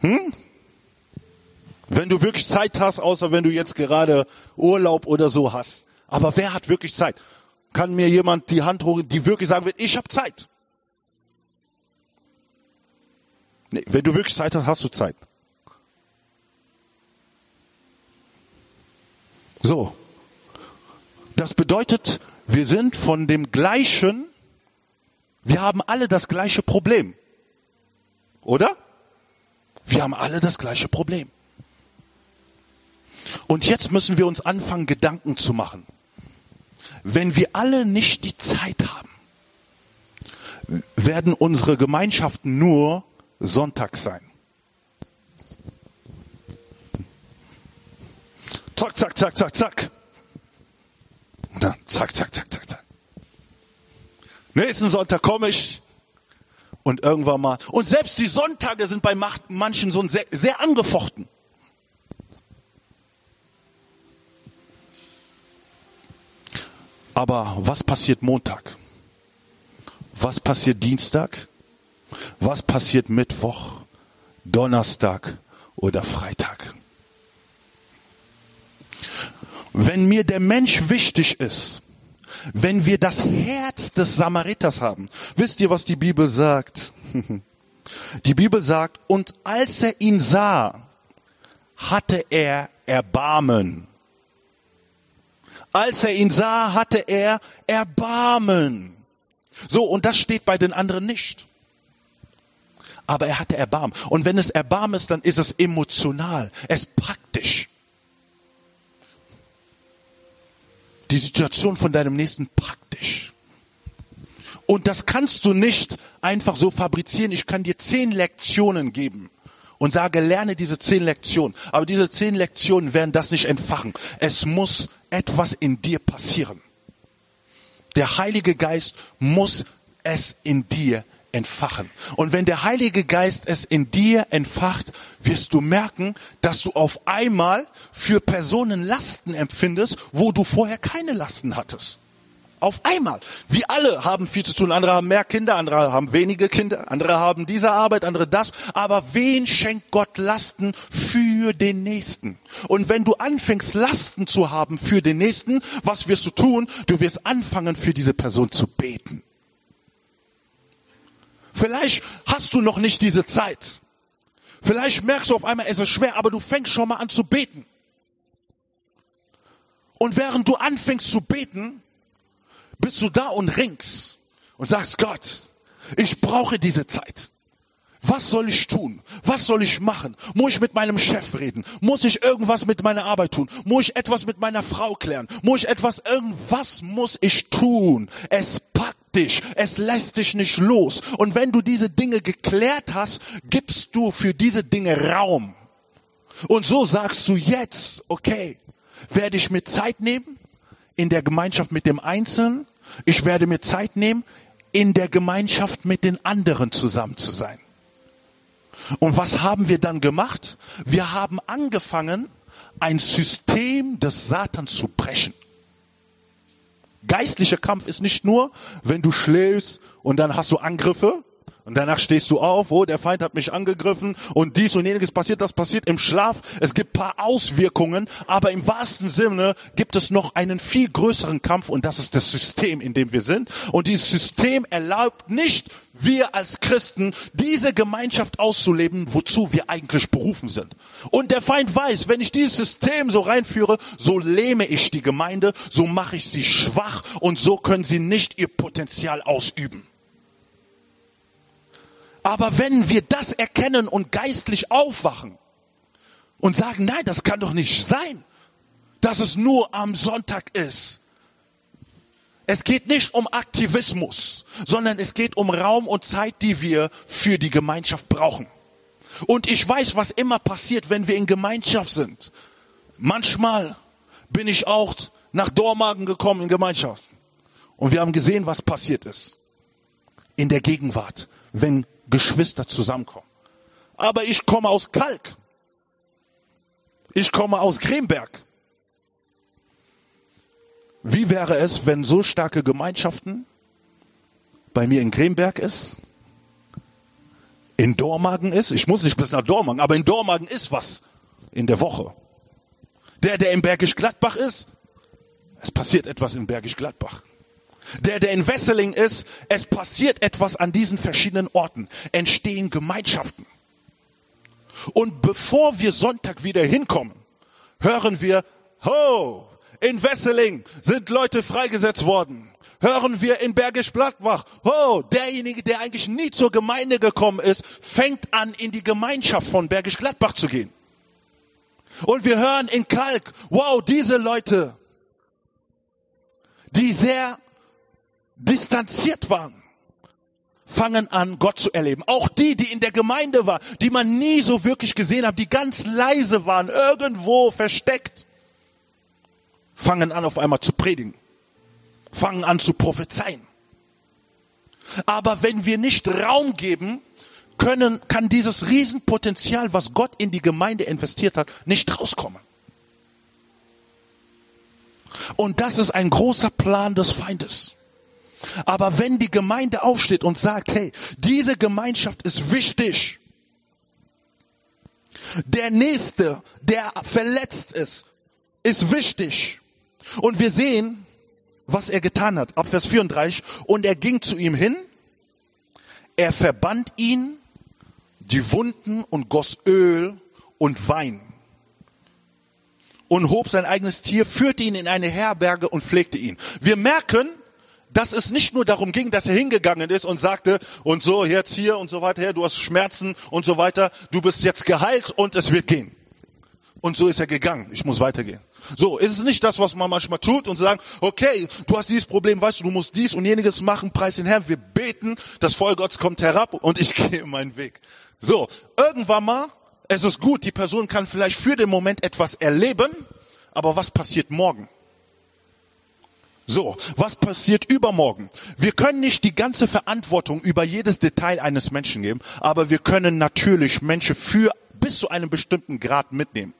Hm? Wenn du wirklich Zeit hast, außer wenn du jetzt gerade Urlaub oder so hast. Aber wer hat wirklich Zeit? Kann mir jemand die Hand holen, die wirklich sagen wird, ich habe Zeit? Nee, wenn du wirklich Zeit hast, hast du Zeit. So. Das bedeutet, wir sind von dem gleichen, wir haben alle das gleiche Problem. Oder? Wir haben alle das gleiche Problem. Und jetzt müssen wir uns anfangen, Gedanken zu machen. Wenn wir alle nicht die Zeit haben, werden unsere Gemeinschaften nur Sonntag sein. Zack, zack, zack, zack, zack. Und dann zack, zack, zack, zack, zack. Nächsten Sonntag komme ich und irgendwann mal. Und selbst die Sonntage sind bei manchen so sehr, sehr angefochten. Aber was passiert Montag? Was passiert Dienstag? Was passiert Mittwoch, Donnerstag oder Freitag? Wenn mir der Mensch wichtig ist, wenn wir das Herz des Samariters haben, wisst ihr, was die Bibel sagt? Die Bibel sagt, und als er ihn sah, hatte er Erbarmen als er ihn sah, hatte er Erbarmen. So, und das steht bei den anderen nicht. Aber er hatte Erbarmen. Und wenn es Erbarmen ist, dann ist es emotional, es praktisch. Die Situation von deinem Nächsten praktisch. Und das kannst du nicht einfach so fabrizieren. Ich kann dir zehn Lektionen geben und sage, lerne diese zehn Lektionen. Aber diese zehn Lektionen werden das nicht entfachen. Es muss etwas in dir passieren. Der Heilige Geist muss es in dir entfachen. Und wenn der Heilige Geist es in dir entfacht, wirst du merken, dass du auf einmal für Personen Lasten empfindest, wo du vorher keine Lasten hattest. Auf einmal. Wir alle haben viel zu tun. Andere haben mehr Kinder, andere haben wenige Kinder, andere haben diese Arbeit, andere das. Aber wen schenkt Gott Lasten für den Nächsten? Und wenn du anfängst, Lasten zu haben für den Nächsten, was wirst du tun? Du wirst anfangen, für diese Person zu beten. Vielleicht hast du noch nicht diese Zeit. Vielleicht merkst du auf einmal, es ist schwer, aber du fängst schon mal an zu beten. Und während du anfängst zu beten, bist du da und ringst und sagst, Gott, ich brauche diese Zeit. Was soll ich tun? Was soll ich machen? Muss ich mit meinem Chef reden? Muss ich irgendwas mit meiner Arbeit tun? Muss ich etwas mit meiner Frau klären? Muss ich etwas, irgendwas muss ich tun? Es packt dich. Es lässt dich nicht los. Und wenn du diese Dinge geklärt hast, gibst du für diese Dinge Raum. Und so sagst du jetzt, okay, werde ich mir Zeit nehmen in der Gemeinschaft mit dem Einzelnen. Ich werde mir Zeit nehmen, in der Gemeinschaft mit den anderen zusammen zu sein. Und was haben wir dann gemacht? Wir haben angefangen, ein System des Satans zu brechen. Geistlicher Kampf ist nicht nur, wenn du schläfst und dann hast du Angriffe, und danach stehst du auf, oh, der Feind hat mich angegriffen und dies und jenes passiert, das passiert im Schlaf. Es gibt paar Auswirkungen, aber im wahrsten Sinne gibt es noch einen viel größeren Kampf und das ist das System, in dem wir sind. Und dieses System erlaubt nicht, wir als Christen diese Gemeinschaft auszuleben, wozu wir eigentlich berufen sind. Und der Feind weiß, wenn ich dieses System so reinführe, so lähme ich die Gemeinde, so mache ich sie schwach und so können sie nicht ihr Potenzial ausüben. Aber wenn wir das erkennen und geistlich aufwachen und sagen, nein, das kann doch nicht sein, dass es nur am Sonntag ist. Es geht nicht um Aktivismus, sondern es geht um Raum und Zeit, die wir für die Gemeinschaft brauchen. Und ich weiß, was immer passiert, wenn wir in Gemeinschaft sind. Manchmal bin ich auch nach Dormagen gekommen in Gemeinschaft. Und wir haben gesehen, was passiert ist. In der Gegenwart, wenn Geschwister zusammenkommen. Aber ich komme aus Kalk. Ich komme aus Gremberg. Wie wäre es, wenn so starke Gemeinschaften bei mir in Gremberg ist, in Dormagen ist, ich muss nicht bis nach Dormagen, aber in Dormagen ist was in der Woche. Der, der in Bergisch Gladbach ist, es passiert etwas in Bergisch Gladbach der, der in Wesseling ist, es passiert etwas an diesen verschiedenen Orten, entstehen Gemeinschaften. Und bevor wir Sonntag wieder hinkommen, hören wir, ho, in Wesseling sind Leute freigesetzt worden. Hören wir in Bergisch Gladbach, ho, derjenige, der eigentlich nie zur Gemeinde gekommen ist, fängt an, in die Gemeinschaft von Bergisch Gladbach zu gehen. Und wir hören in Kalk, wow, diese Leute, die sehr distanziert waren, fangen an, Gott zu erleben. Auch die, die in der Gemeinde waren, die man nie so wirklich gesehen hat, die ganz leise waren, irgendwo versteckt, fangen an, auf einmal zu predigen, fangen an zu prophezeien. Aber wenn wir nicht Raum geben, können, kann dieses Riesenpotenzial, was Gott in die Gemeinde investiert hat, nicht rauskommen. Und das ist ein großer Plan des Feindes. Aber wenn die Gemeinde aufsteht und sagt, hey, diese Gemeinschaft ist wichtig, der Nächste, der verletzt ist, ist wichtig. Und wir sehen, was er getan hat. Ab Vers 34. Und er ging zu ihm hin, er verband ihn, die Wunden und goss Öl und Wein. Und hob sein eigenes Tier, führte ihn in eine Herberge und pflegte ihn. Wir merken, dass es nicht nur darum ging, dass er hingegangen ist und sagte, und so, jetzt hier und so weiter, her, du hast Schmerzen und so weiter, du bist jetzt geheilt und es wird gehen. Und so ist er gegangen. Ich muss weitergehen. So, ist es nicht das, was man manchmal tut und sagen, okay, du hast dieses Problem, weißt du, du musst dies und jeniges machen, preis den Herrn, wir beten, das Feuer Gottes kommt herab und ich gehe meinen Weg. So, irgendwann mal, es ist gut, die Person kann vielleicht für den Moment etwas erleben, aber was passiert morgen? So, was passiert übermorgen? Wir können nicht die ganze Verantwortung über jedes Detail eines Menschen geben, aber wir können natürlich Menschen für bis zu einem bestimmten Grad mitnehmen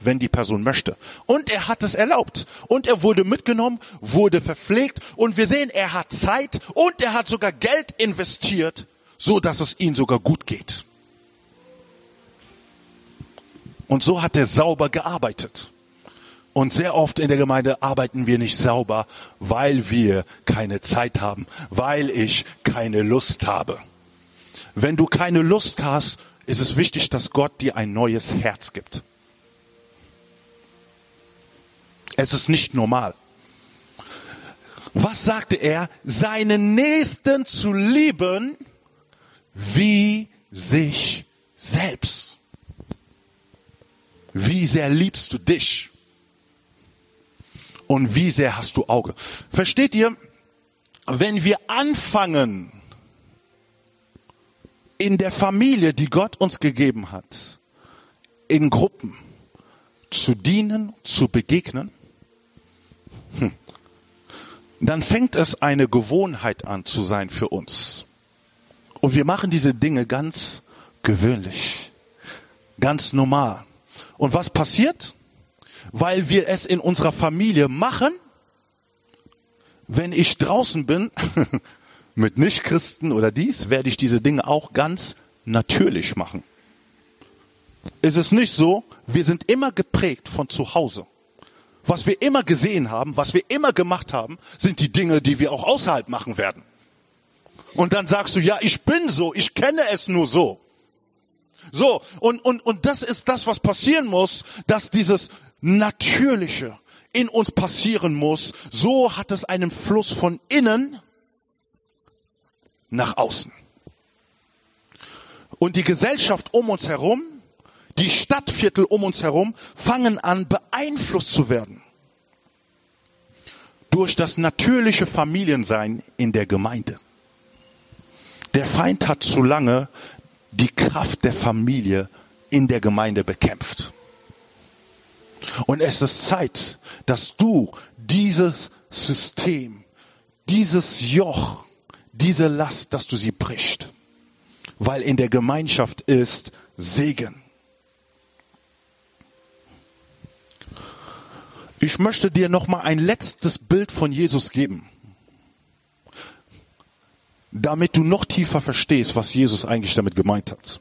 wenn die Person möchte. Und er hat es erlaubt. Und er wurde mitgenommen, wurde verpflegt. Und wir sehen, er hat Zeit und er hat sogar Geld investiert, so dass es ihm sogar gut geht. Und so hat er sauber gearbeitet. Und sehr oft in der Gemeinde arbeiten wir nicht sauber, weil wir keine Zeit haben, weil ich keine Lust habe. Wenn du keine Lust hast, ist es wichtig, dass Gott dir ein neues Herz gibt. Es ist nicht normal. Was sagte er? Seinen Nächsten zu lieben wie sich selbst. Wie sehr liebst du dich? Und wie sehr hast du Auge? Versteht ihr? Wenn wir anfangen, in der Familie, die Gott uns gegeben hat, in Gruppen zu dienen, zu begegnen, hm, dann fängt es eine Gewohnheit an zu sein für uns. Und wir machen diese Dinge ganz gewöhnlich, ganz normal. Und was passiert? Weil wir es in unserer Familie machen, wenn ich draußen bin mit Nichtchristen oder dies, werde ich diese Dinge auch ganz natürlich machen. Ist es nicht so, wir sind immer geprägt von zu Hause. Was wir immer gesehen haben, was wir immer gemacht haben, sind die Dinge, die wir auch außerhalb machen werden. Und dann sagst du, ja, ich bin so, ich kenne es nur so. So, und, und, und das ist das, was passieren muss, dass dieses Natürliche in uns passieren muss. So hat es einen Fluss von innen nach außen. Und die Gesellschaft um uns herum, die Stadtviertel um uns herum, fangen an beeinflusst zu werden durch das natürliche Familiensein in der Gemeinde. Der Feind hat zu lange die Kraft der Familie in der Gemeinde bekämpft. Und es ist Zeit, dass du dieses System, dieses Joch, diese Last, dass du sie brichst. Weil in der Gemeinschaft ist Segen. Ich möchte dir noch mal ein letztes Bild von Jesus geben, damit du noch tiefer verstehst, was Jesus eigentlich damit gemeint hat.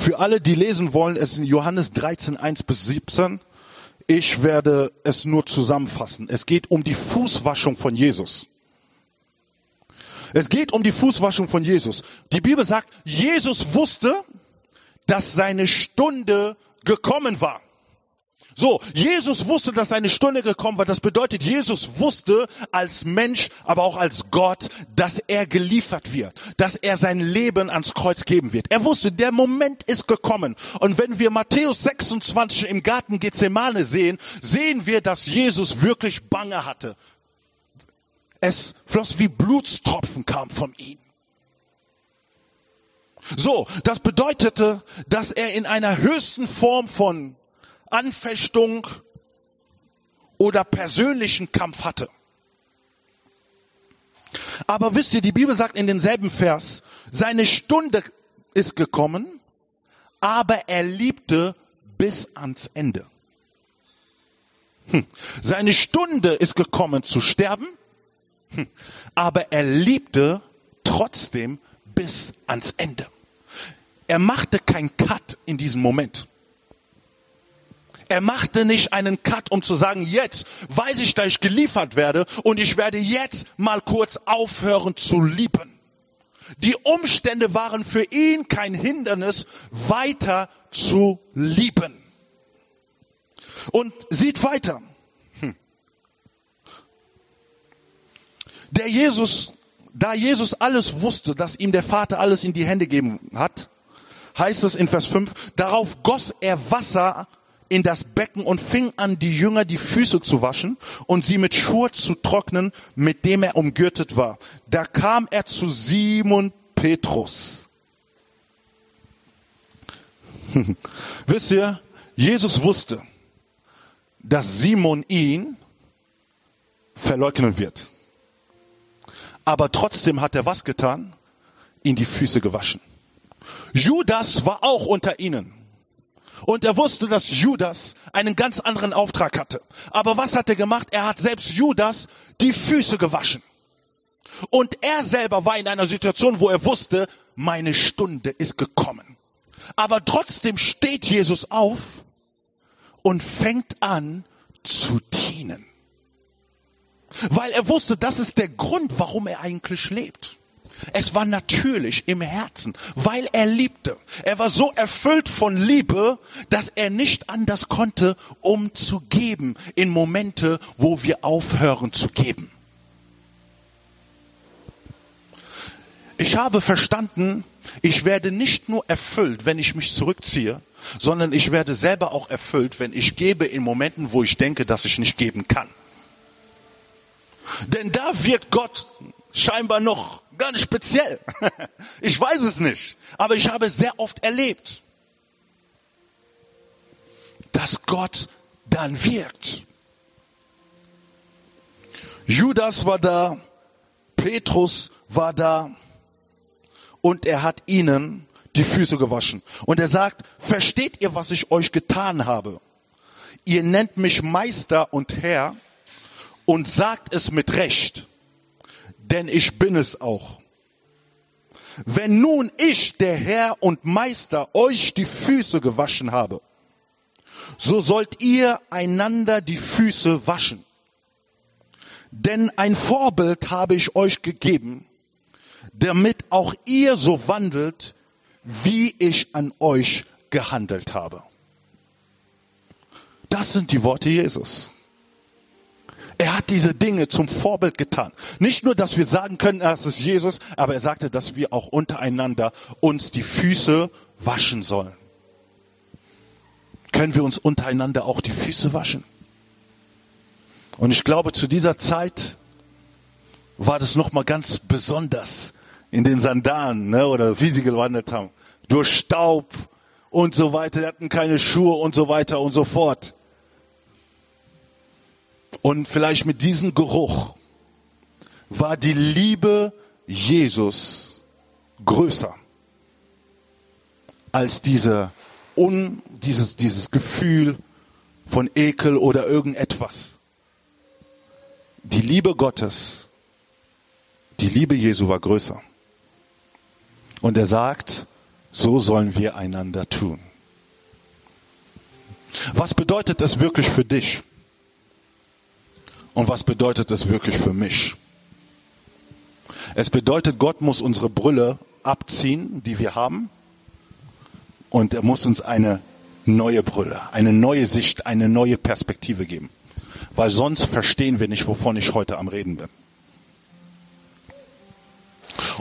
Für alle, die lesen wollen, es ist Johannes 13, 1 bis 17. Ich werde es nur zusammenfassen. Es geht um die Fußwaschung von Jesus. Es geht um die Fußwaschung von Jesus. Die Bibel sagt, Jesus wusste, dass seine Stunde gekommen war. So, Jesus wusste, dass seine Stunde gekommen war. Das bedeutet, Jesus wusste als Mensch, aber auch als Gott, dass er geliefert wird, dass er sein Leben ans Kreuz geben wird. Er wusste, der Moment ist gekommen. Und wenn wir Matthäus 26 im Garten Gethsemane sehen, sehen wir, dass Jesus wirklich Bange hatte. Es floss wie Blutstropfen kam von ihm. So, das bedeutete, dass er in einer höchsten Form von Anfechtung oder persönlichen Kampf hatte. Aber wisst ihr, die Bibel sagt in denselben Vers, seine Stunde ist gekommen, aber er liebte bis ans Ende. Hm. Seine Stunde ist gekommen zu sterben, hm. aber er liebte trotzdem bis ans Ende. Er machte kein Cut in diesem Moment. Er machte nicht einen Cut, um zu sagen, jetzt weiß ich, dass ich geliefert werde und ich werde jetzt mal kurz aufhören zu lieben. Die Umstände waren für ihn kein Hindernis, weiter zu lieben. Und sieht weiter. Hm. Der Jesus, da Jesus alles wusste, dass ihm der Vater alles in die Hände geben hat, heißt es in Vers 5, darauf goss er Wasser in das Becken und fing an, die Jünger die Füße zu waschen und sie mit Schur zu trocknen, mit dem er umgürtet war. Da kam er zu Simon Petrus. Wisst ihr, Jesus wusste, dass Simon ihn verleugnen wird. Aber trotzdem hat er was getan? Ihn die Füße gewaschen. Judas war auch unter ihnen. Und er wusste, dass Judas einen ganz anderen Auftrag hatte. Aber was hat er gemacht? Er hat selbst Judas die Füße gewaschen. Und er selber war in einer Situation, wo er wusste, meine Stunde ist gekommen. Aber trotzdem steht Jesus auf und fängt an zu dienen. Weil er wusste, das ist der Grund, warum er eigentlich lebt. Es war natürlich im Herzen, weil er liebte. Er war so erfüllt von Liebe, dass er nicht anders konnte, um zu geben in Momente, wo wir aufhören zu geben. Ich habe verstanden, ich werde nicht nur erfüllt, wenn ich mich zurückziehe, sondern ich werde selber auch erfüllt, wenn ich gebe in Momenten, wo ich denke, dass ich nicht geben kann. Denn da wird Gott scheinbar noch ganz speziell. Ich weiß es nicht, aber ich habe sehr oft erlebt, dass Gott dann wirkt. Judas war da, Petrus war da und er hat ihnen die Füße gewaschen. Und er sagt, versteht ihr, was ich euch getan habe? Ihr nennt mich Meister und Herr und sagt es mit Recht denn ich bin es auch. Wenn nun ich, der Herr und Meister, euch die Füße gewaschen habe, so sollt ihr einander die Füße waschen. Denn ein Vorbild habe ich euch gegeben, damit auch ihr so wandelt, wie ich an euch gehandelt habe. Das sind die Worte Jesus. Er hat diese Dinge zum Vorbild getan. Nicht nur, dass wir sagen können, es ist Jesus, aber er sagte, dass wir auch untereinander uns die Füße waschen sollen. Können wir uns untereinander auch die Füße waschen? Und ich glaube, zu dieser Zeit war das nochmal ganz besonders in den Sandalen, ne, oder wie sie gewandelt haben. Durch Staub und so weiter. Die hatten keine Schuhe und so weiter und so fort. Und vielleicht mit diesem Geruch war die Liebe Jesus größer als diese un, dieses, dieses Gefühl von Ekel oder irgendetwas. Die Liebe Gottes, die Liebe Jesu war größer. Und er sagt, so sollen wir einander tun. Was bedeutet das wirklich für dich? Und was bedeutet das wirklich für mich? Es bedeutet, Gott muss unsere Brille abziehen, die wir haben. Und er muss uns eine neue Brille, eine neue Sicht, eine neue Perspektive geben. Weil sonst verstehen wir nicht, wovon ich heute am Reden bin.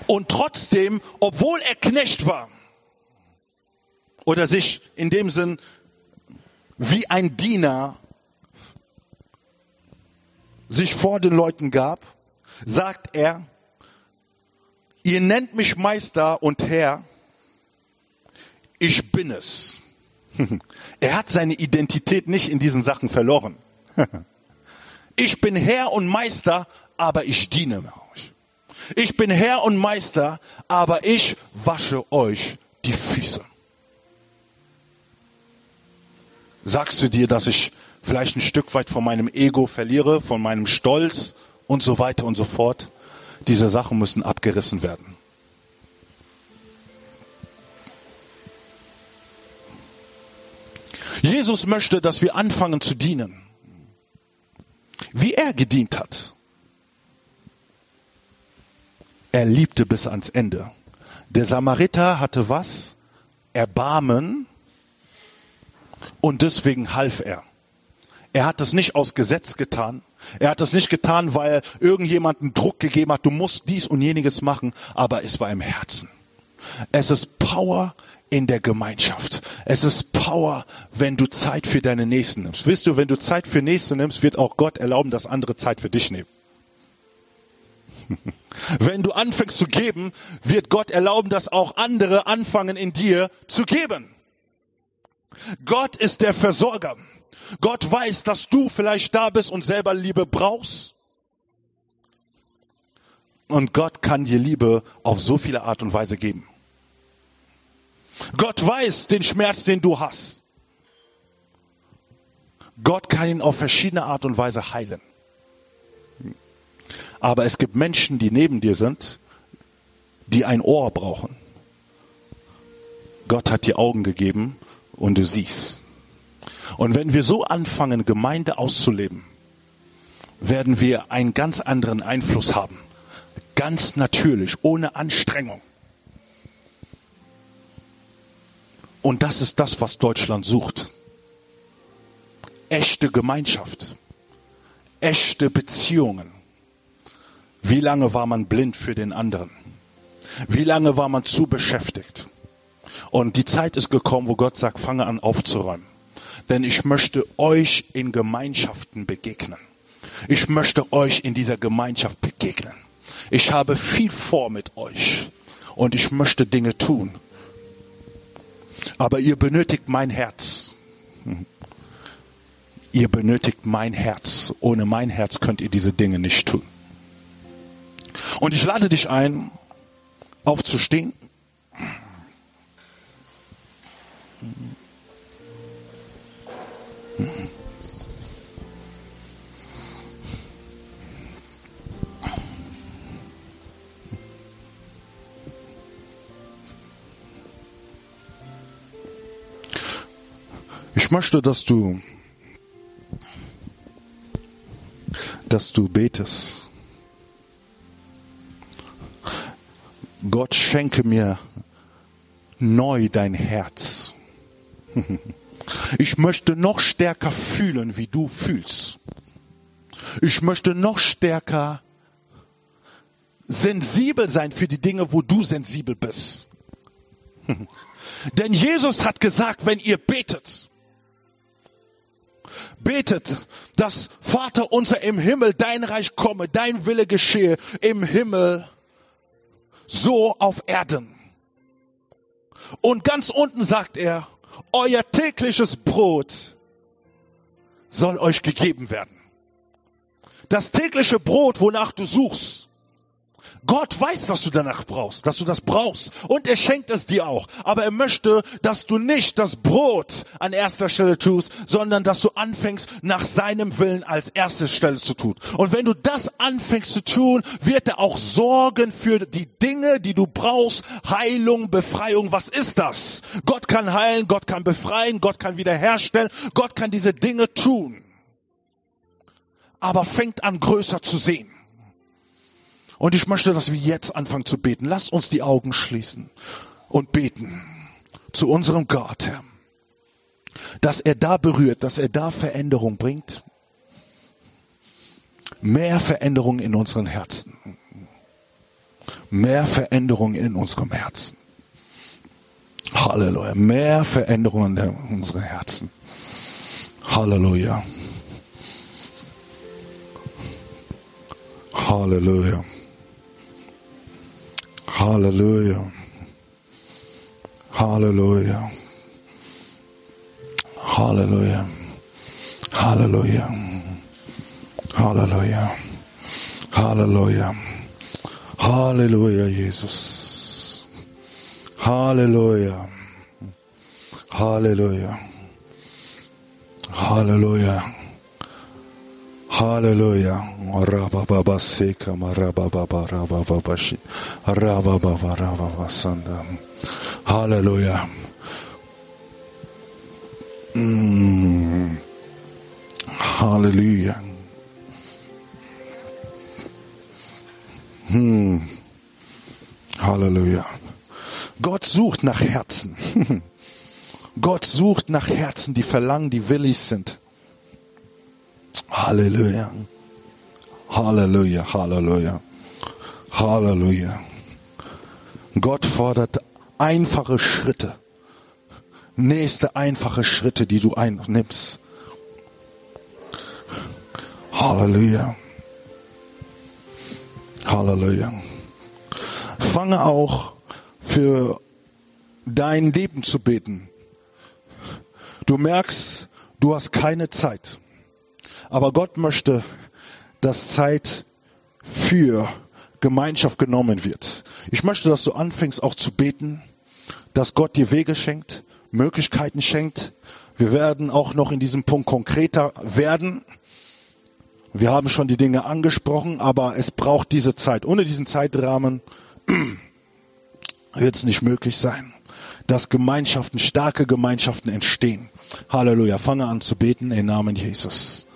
Und trotzdem, obwohl er Knecht war, oder sich in dem Sinn wie ein Diener sich vor den Leuten gab, sagt er, ihr nennt mich Meister und Herr, ich bin es. Er hat seine Identität nicht in diesen Sachen verloren. Ich bin Herr und Meister, aber ich diene euch. Ich bin Herr und Meister, aber ich wasche euch die Füße. Sagst du dir, dass ich vielleicht ein Stück weit von meinem Ego verliere, von meinem Stolz und so weiter und so fort. Diese Sachen müssen abgerissen werden. Jesus möchte, dass wir anfangen zu dienen, wie er gedient hat. Er liebte bis ans Ende. Der Samariter hatte was? Erbarmen und deswegen half er. Er hat das nicht aus Gesetz getan. Er hat das nicht getan, weil irgendjemand Druck gegeben hat, du musst dies und jeniges machen, aber es war im Herzen. Es ist Power in der Gemeinschaft. Es ist Power, wenn du Zeit für deine Nächsten nimmst. Wisst du, wenn du Zeit für Nächste nimmst, wird auch Gott erlauben, dass andere Zeit für dich nehmen. wenn du anfängst zu geben, wird Gott erlauben, dass auch andere anfangen in dir zu geben. Gott ist der Versorger. Gott weiß, dass du vielleicht da bist und selber Liebe brauchst. Und Gott kann dir Liebe auf so viele Art und Weise geben. Gott weiß den Schmerz, den du hast. Gott kann ihn auf verschiedene Art und Weise heilen. Aber es gibt Menschen, die neben dir sind, die ein Ohr brauchen. Gott hat dir Augen gegeben und du siehst. Und wenn wir so anfangen, Gemeinde auszuleben, werden wir einen ganz anderen Einfluss haben. Ganz natürlich, ohne Anstrengung. Und das ist das, was Deutschland sucht. Echte Gemeinschaft. Echte Beziehungen. Wie lange war man blind für den anderen? Wie lange war man zu beschäftigt? Und die Zeit ist gekommen, wo Gott sagt, fange an aufzuräumen. Denn ich möchte euch in Gemeinschaften begegnen. Ich möchte euch in dieser Gemeinschaft begegnen. Ich habe viel vor mit euch und ich möchte Dinge tun. Aber ihr benötigt mein Herz. Ihr benötigt mein Herz. Ohne mein Herz könnt ihr diese Dinge nicht tun. Und ich lade dich ein, aufzustehen. Ich möchte, dass du, dass du betest. Gott schenke mir neu dein Herz. Ich möchte noch stärker fühlen, wie du fühlst. Ich möchte noch stärker sensibel sein für die Dinge, wo du sensibel bist. Denn Jesus hat gesagt, wenn ihr betet, betet, dass Vater unser im Himmel, dein Reich komme, dein Wille geschehe im Himmel, so auf Erden. Und ganz unten sagt er, euer tägliches Brot soll euch gegeben werden. Das tägliche Brot, wonach du suchst, Gott weiß, dass du danach brauchst, dass du das brauchst. Und er schenkt es dir auch. Aber er möchte, dass du nicht das Brot an erster Stelle tust, sondern dass du anfängst, nach seinem Willen als erste Stelle zu tun. Und wenn du das anfängst zu tun, wird er auch sorgen für die Dinge, die du brauchst. Heilung, Befreiung. Was ist das? Gott kann heilen, Gott kann befreien, Gott kann wiederherstellen, Gott kann diese Dinge tun. Aber fängt an, größer zu sehen. Und ich möchte, dass wir jetzt anfangen zu beten. Lasst uns die Augen schließen und beten zu unserem Gott, Herr. Dass er da berührt, dass er da Veränderung bringt. Mehr Veränderung in unseren Herzen. Mehr Veränderung in unserem Herzen. Halleluja. Mehr Veränderung in unseren Herzen. Halleluja. Halleluja. Hallelujah. Hallelujah. Hallelujah. Hallelujah. Hallelujah. Hallelujah. Hallelujah, Jesus. Hallelujah. Hallelujah. Hallelujah. Sanda. Hallelujah. Mm. Hallelujah. Hm. Halleluja. Gott sucht nach Herzen. Gott sucht nach Herzen, die verlangen, die willig sind. Halleluja. Halleluja, Halleluja. Halleluja. Gott fordert einfache Schritte. Nächste einfache Schritte, die du einnimmst. Halleluja. Halleluja. Fange auch für dein Leben zu beten. Du merkst, du hast keine Zeit. Aber Gott möchte, dass Zeit für Gemeinschaft genommen wird. Ich möchte, dass du anfängst auch zu beten, dass Gott dir Wege schenkt, Möglichkeiten schenkt. Wir werden auch noch in diesem Punkt konkreter werden. Wir haben schon die Dinge angesprochen, aber es braucht diese Zeit. Ohne diesen Zeitrahmen wird es nicht möglich sein, dass Gemeinschaften, starke Gemeinschaften entstehen. Halleluja. Fange an zu beten im Namen Jesus.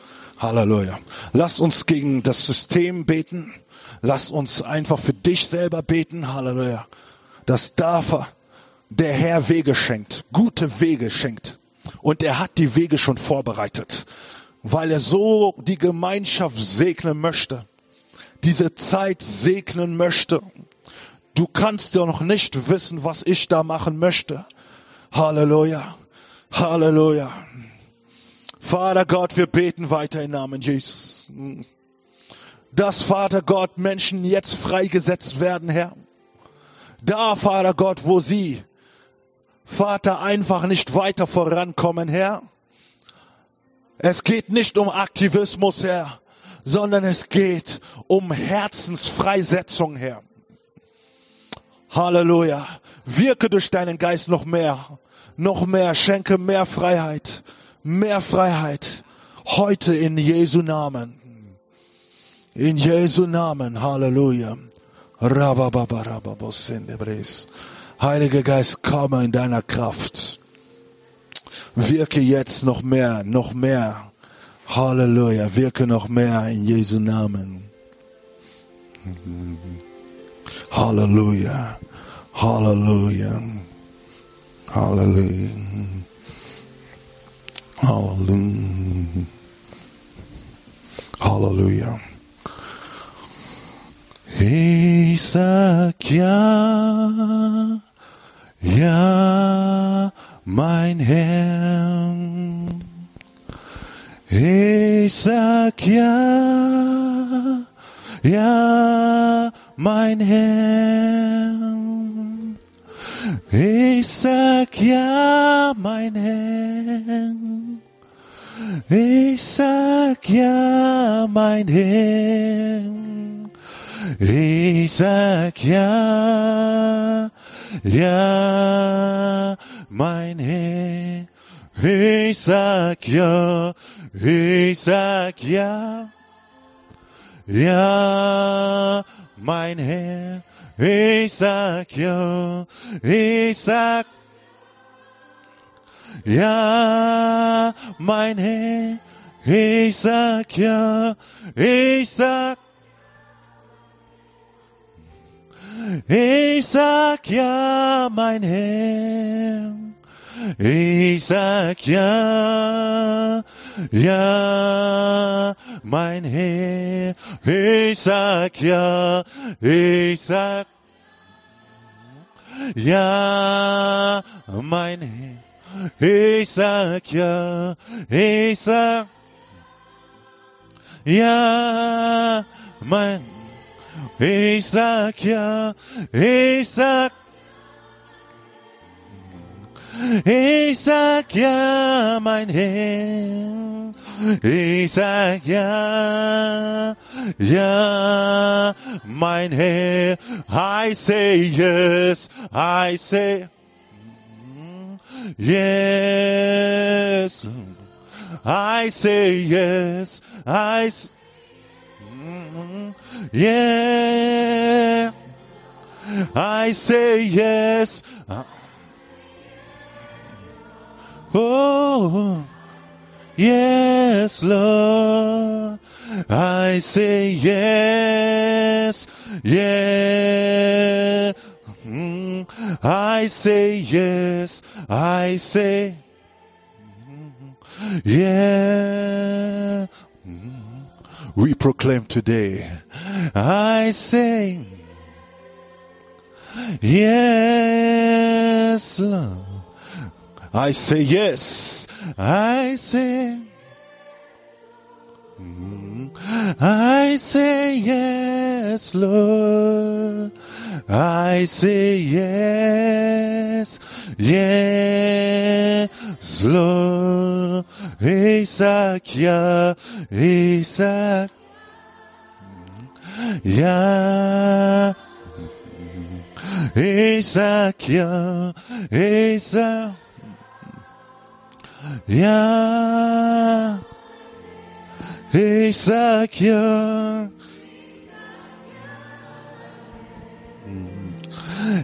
Halleluja. Lass uns gegen das System beten. Lass uns einfach für dich selber beten. Halleluja. Dass da der Herr Wege schenkt, gute Wege schenkt. Und er hat die Wege schon vorbereitet, weil er so die Gemeinschaft segnen möchte, diese Zeit segnen möchte. Du kannst ja noch nicht wissen, was ich da machen möchte. Halleluja. Halleluja. Vater Gott, wir beten weiter im Namen Jesus. Dass, Vater Gott, Menschen jetzt freigesetzt werden, Herr. Da, Vater Gott, wo sie, Vater, einfach nicht weiter vorankommen, Herr. Es geht nicht um Aktivismus, Herr, sondern es geht um Herzensfreisetzung, Herr. Halleluja. Wirke durch deinen Geist noch mehr, noch mehr, schenke mehr Freiheit, mehr Freiheit. Heute in Jesu Namen. In Jesu Namen. Halleluja. Heiliger Geist, komme in deiner Kraft. Wirke jetzt noch mehr, noch mehr. Halleluja. Wirke noch mehr in Jesu Namen. Halleluja. Halleluja. Halleluja. Halleluja. Halleluja. Ich sag ja, ja, mein Herr. Ich sag ja, ja, mein Herr. Ich sag ja, mein Herr. Ich sag ja, mein Herr. Ich sag ja, ja, mein Herr. Ich sag ja, ich sag ja, ja, mein Herr. Ich sag ja, ich sag ja, mein Herr. Ich sag ja, ich sag Ich sag ja, mein Herr. Ich sag ja, ja, mein Herr. Ich sag ja, ich sag ja, mein Herr. Ich sag ja, ich sag ja, mein ich sag ja, ich sag, ich sag ja, mein Herr. Ich sag ja, ja, mein Herr. I say yes, I say yes. I say yes, I say yeah. I say yes. Uh. Oh, yes, Lord. I say yes, yes, yeah. I say yes, I say mm-hmm. yeah mm-hmm. we proclaim today. I say Yes, Lord. I say yes. I say. Mm-hmm. I say yes, Lord. I say yes, yes, Lord. Isaac, ja, Isaac, mm-hmm. ja. Isaac, ja, Isaac, mm-hmm. Ja. Hmm. Isaac, ja.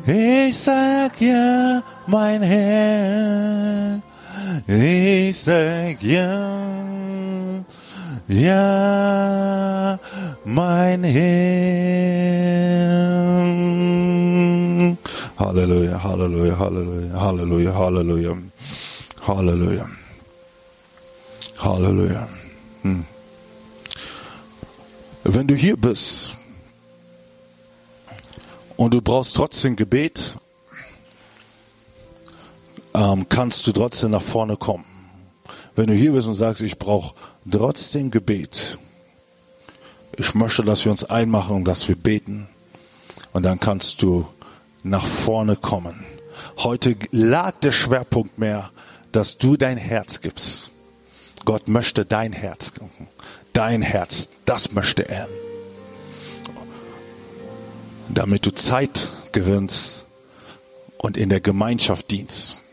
Ich sag ja, mein Herr. Ich sag ja, Ja, mein Herr. Halleluja, Halleluja, Halleluja, Halleluja, Halleluja, Halleluja, Halleluja. Hm. Wenn du hier bist und du brauchst trotzdem Gebet, ähm, kannst du trotzdem nach vorne kommen. Wenn du hier bist und sagst, ich brauche trotzdem Gebet, ich möchte, dass wir uns einmachen und dass wir beten, und dann kannst du nach vorne kommen. Heute lag der Schwerpunkt mehr, dass du dein Herz gibst. Gott möchte dein Herz. Dein Herz, das möchte er. Damit du Zeit gewinnst und in der Gemeinschaft dienst.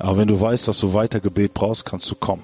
Aber wenn du weißt, dass du weiter Gebet brauchst, kannst du kommen.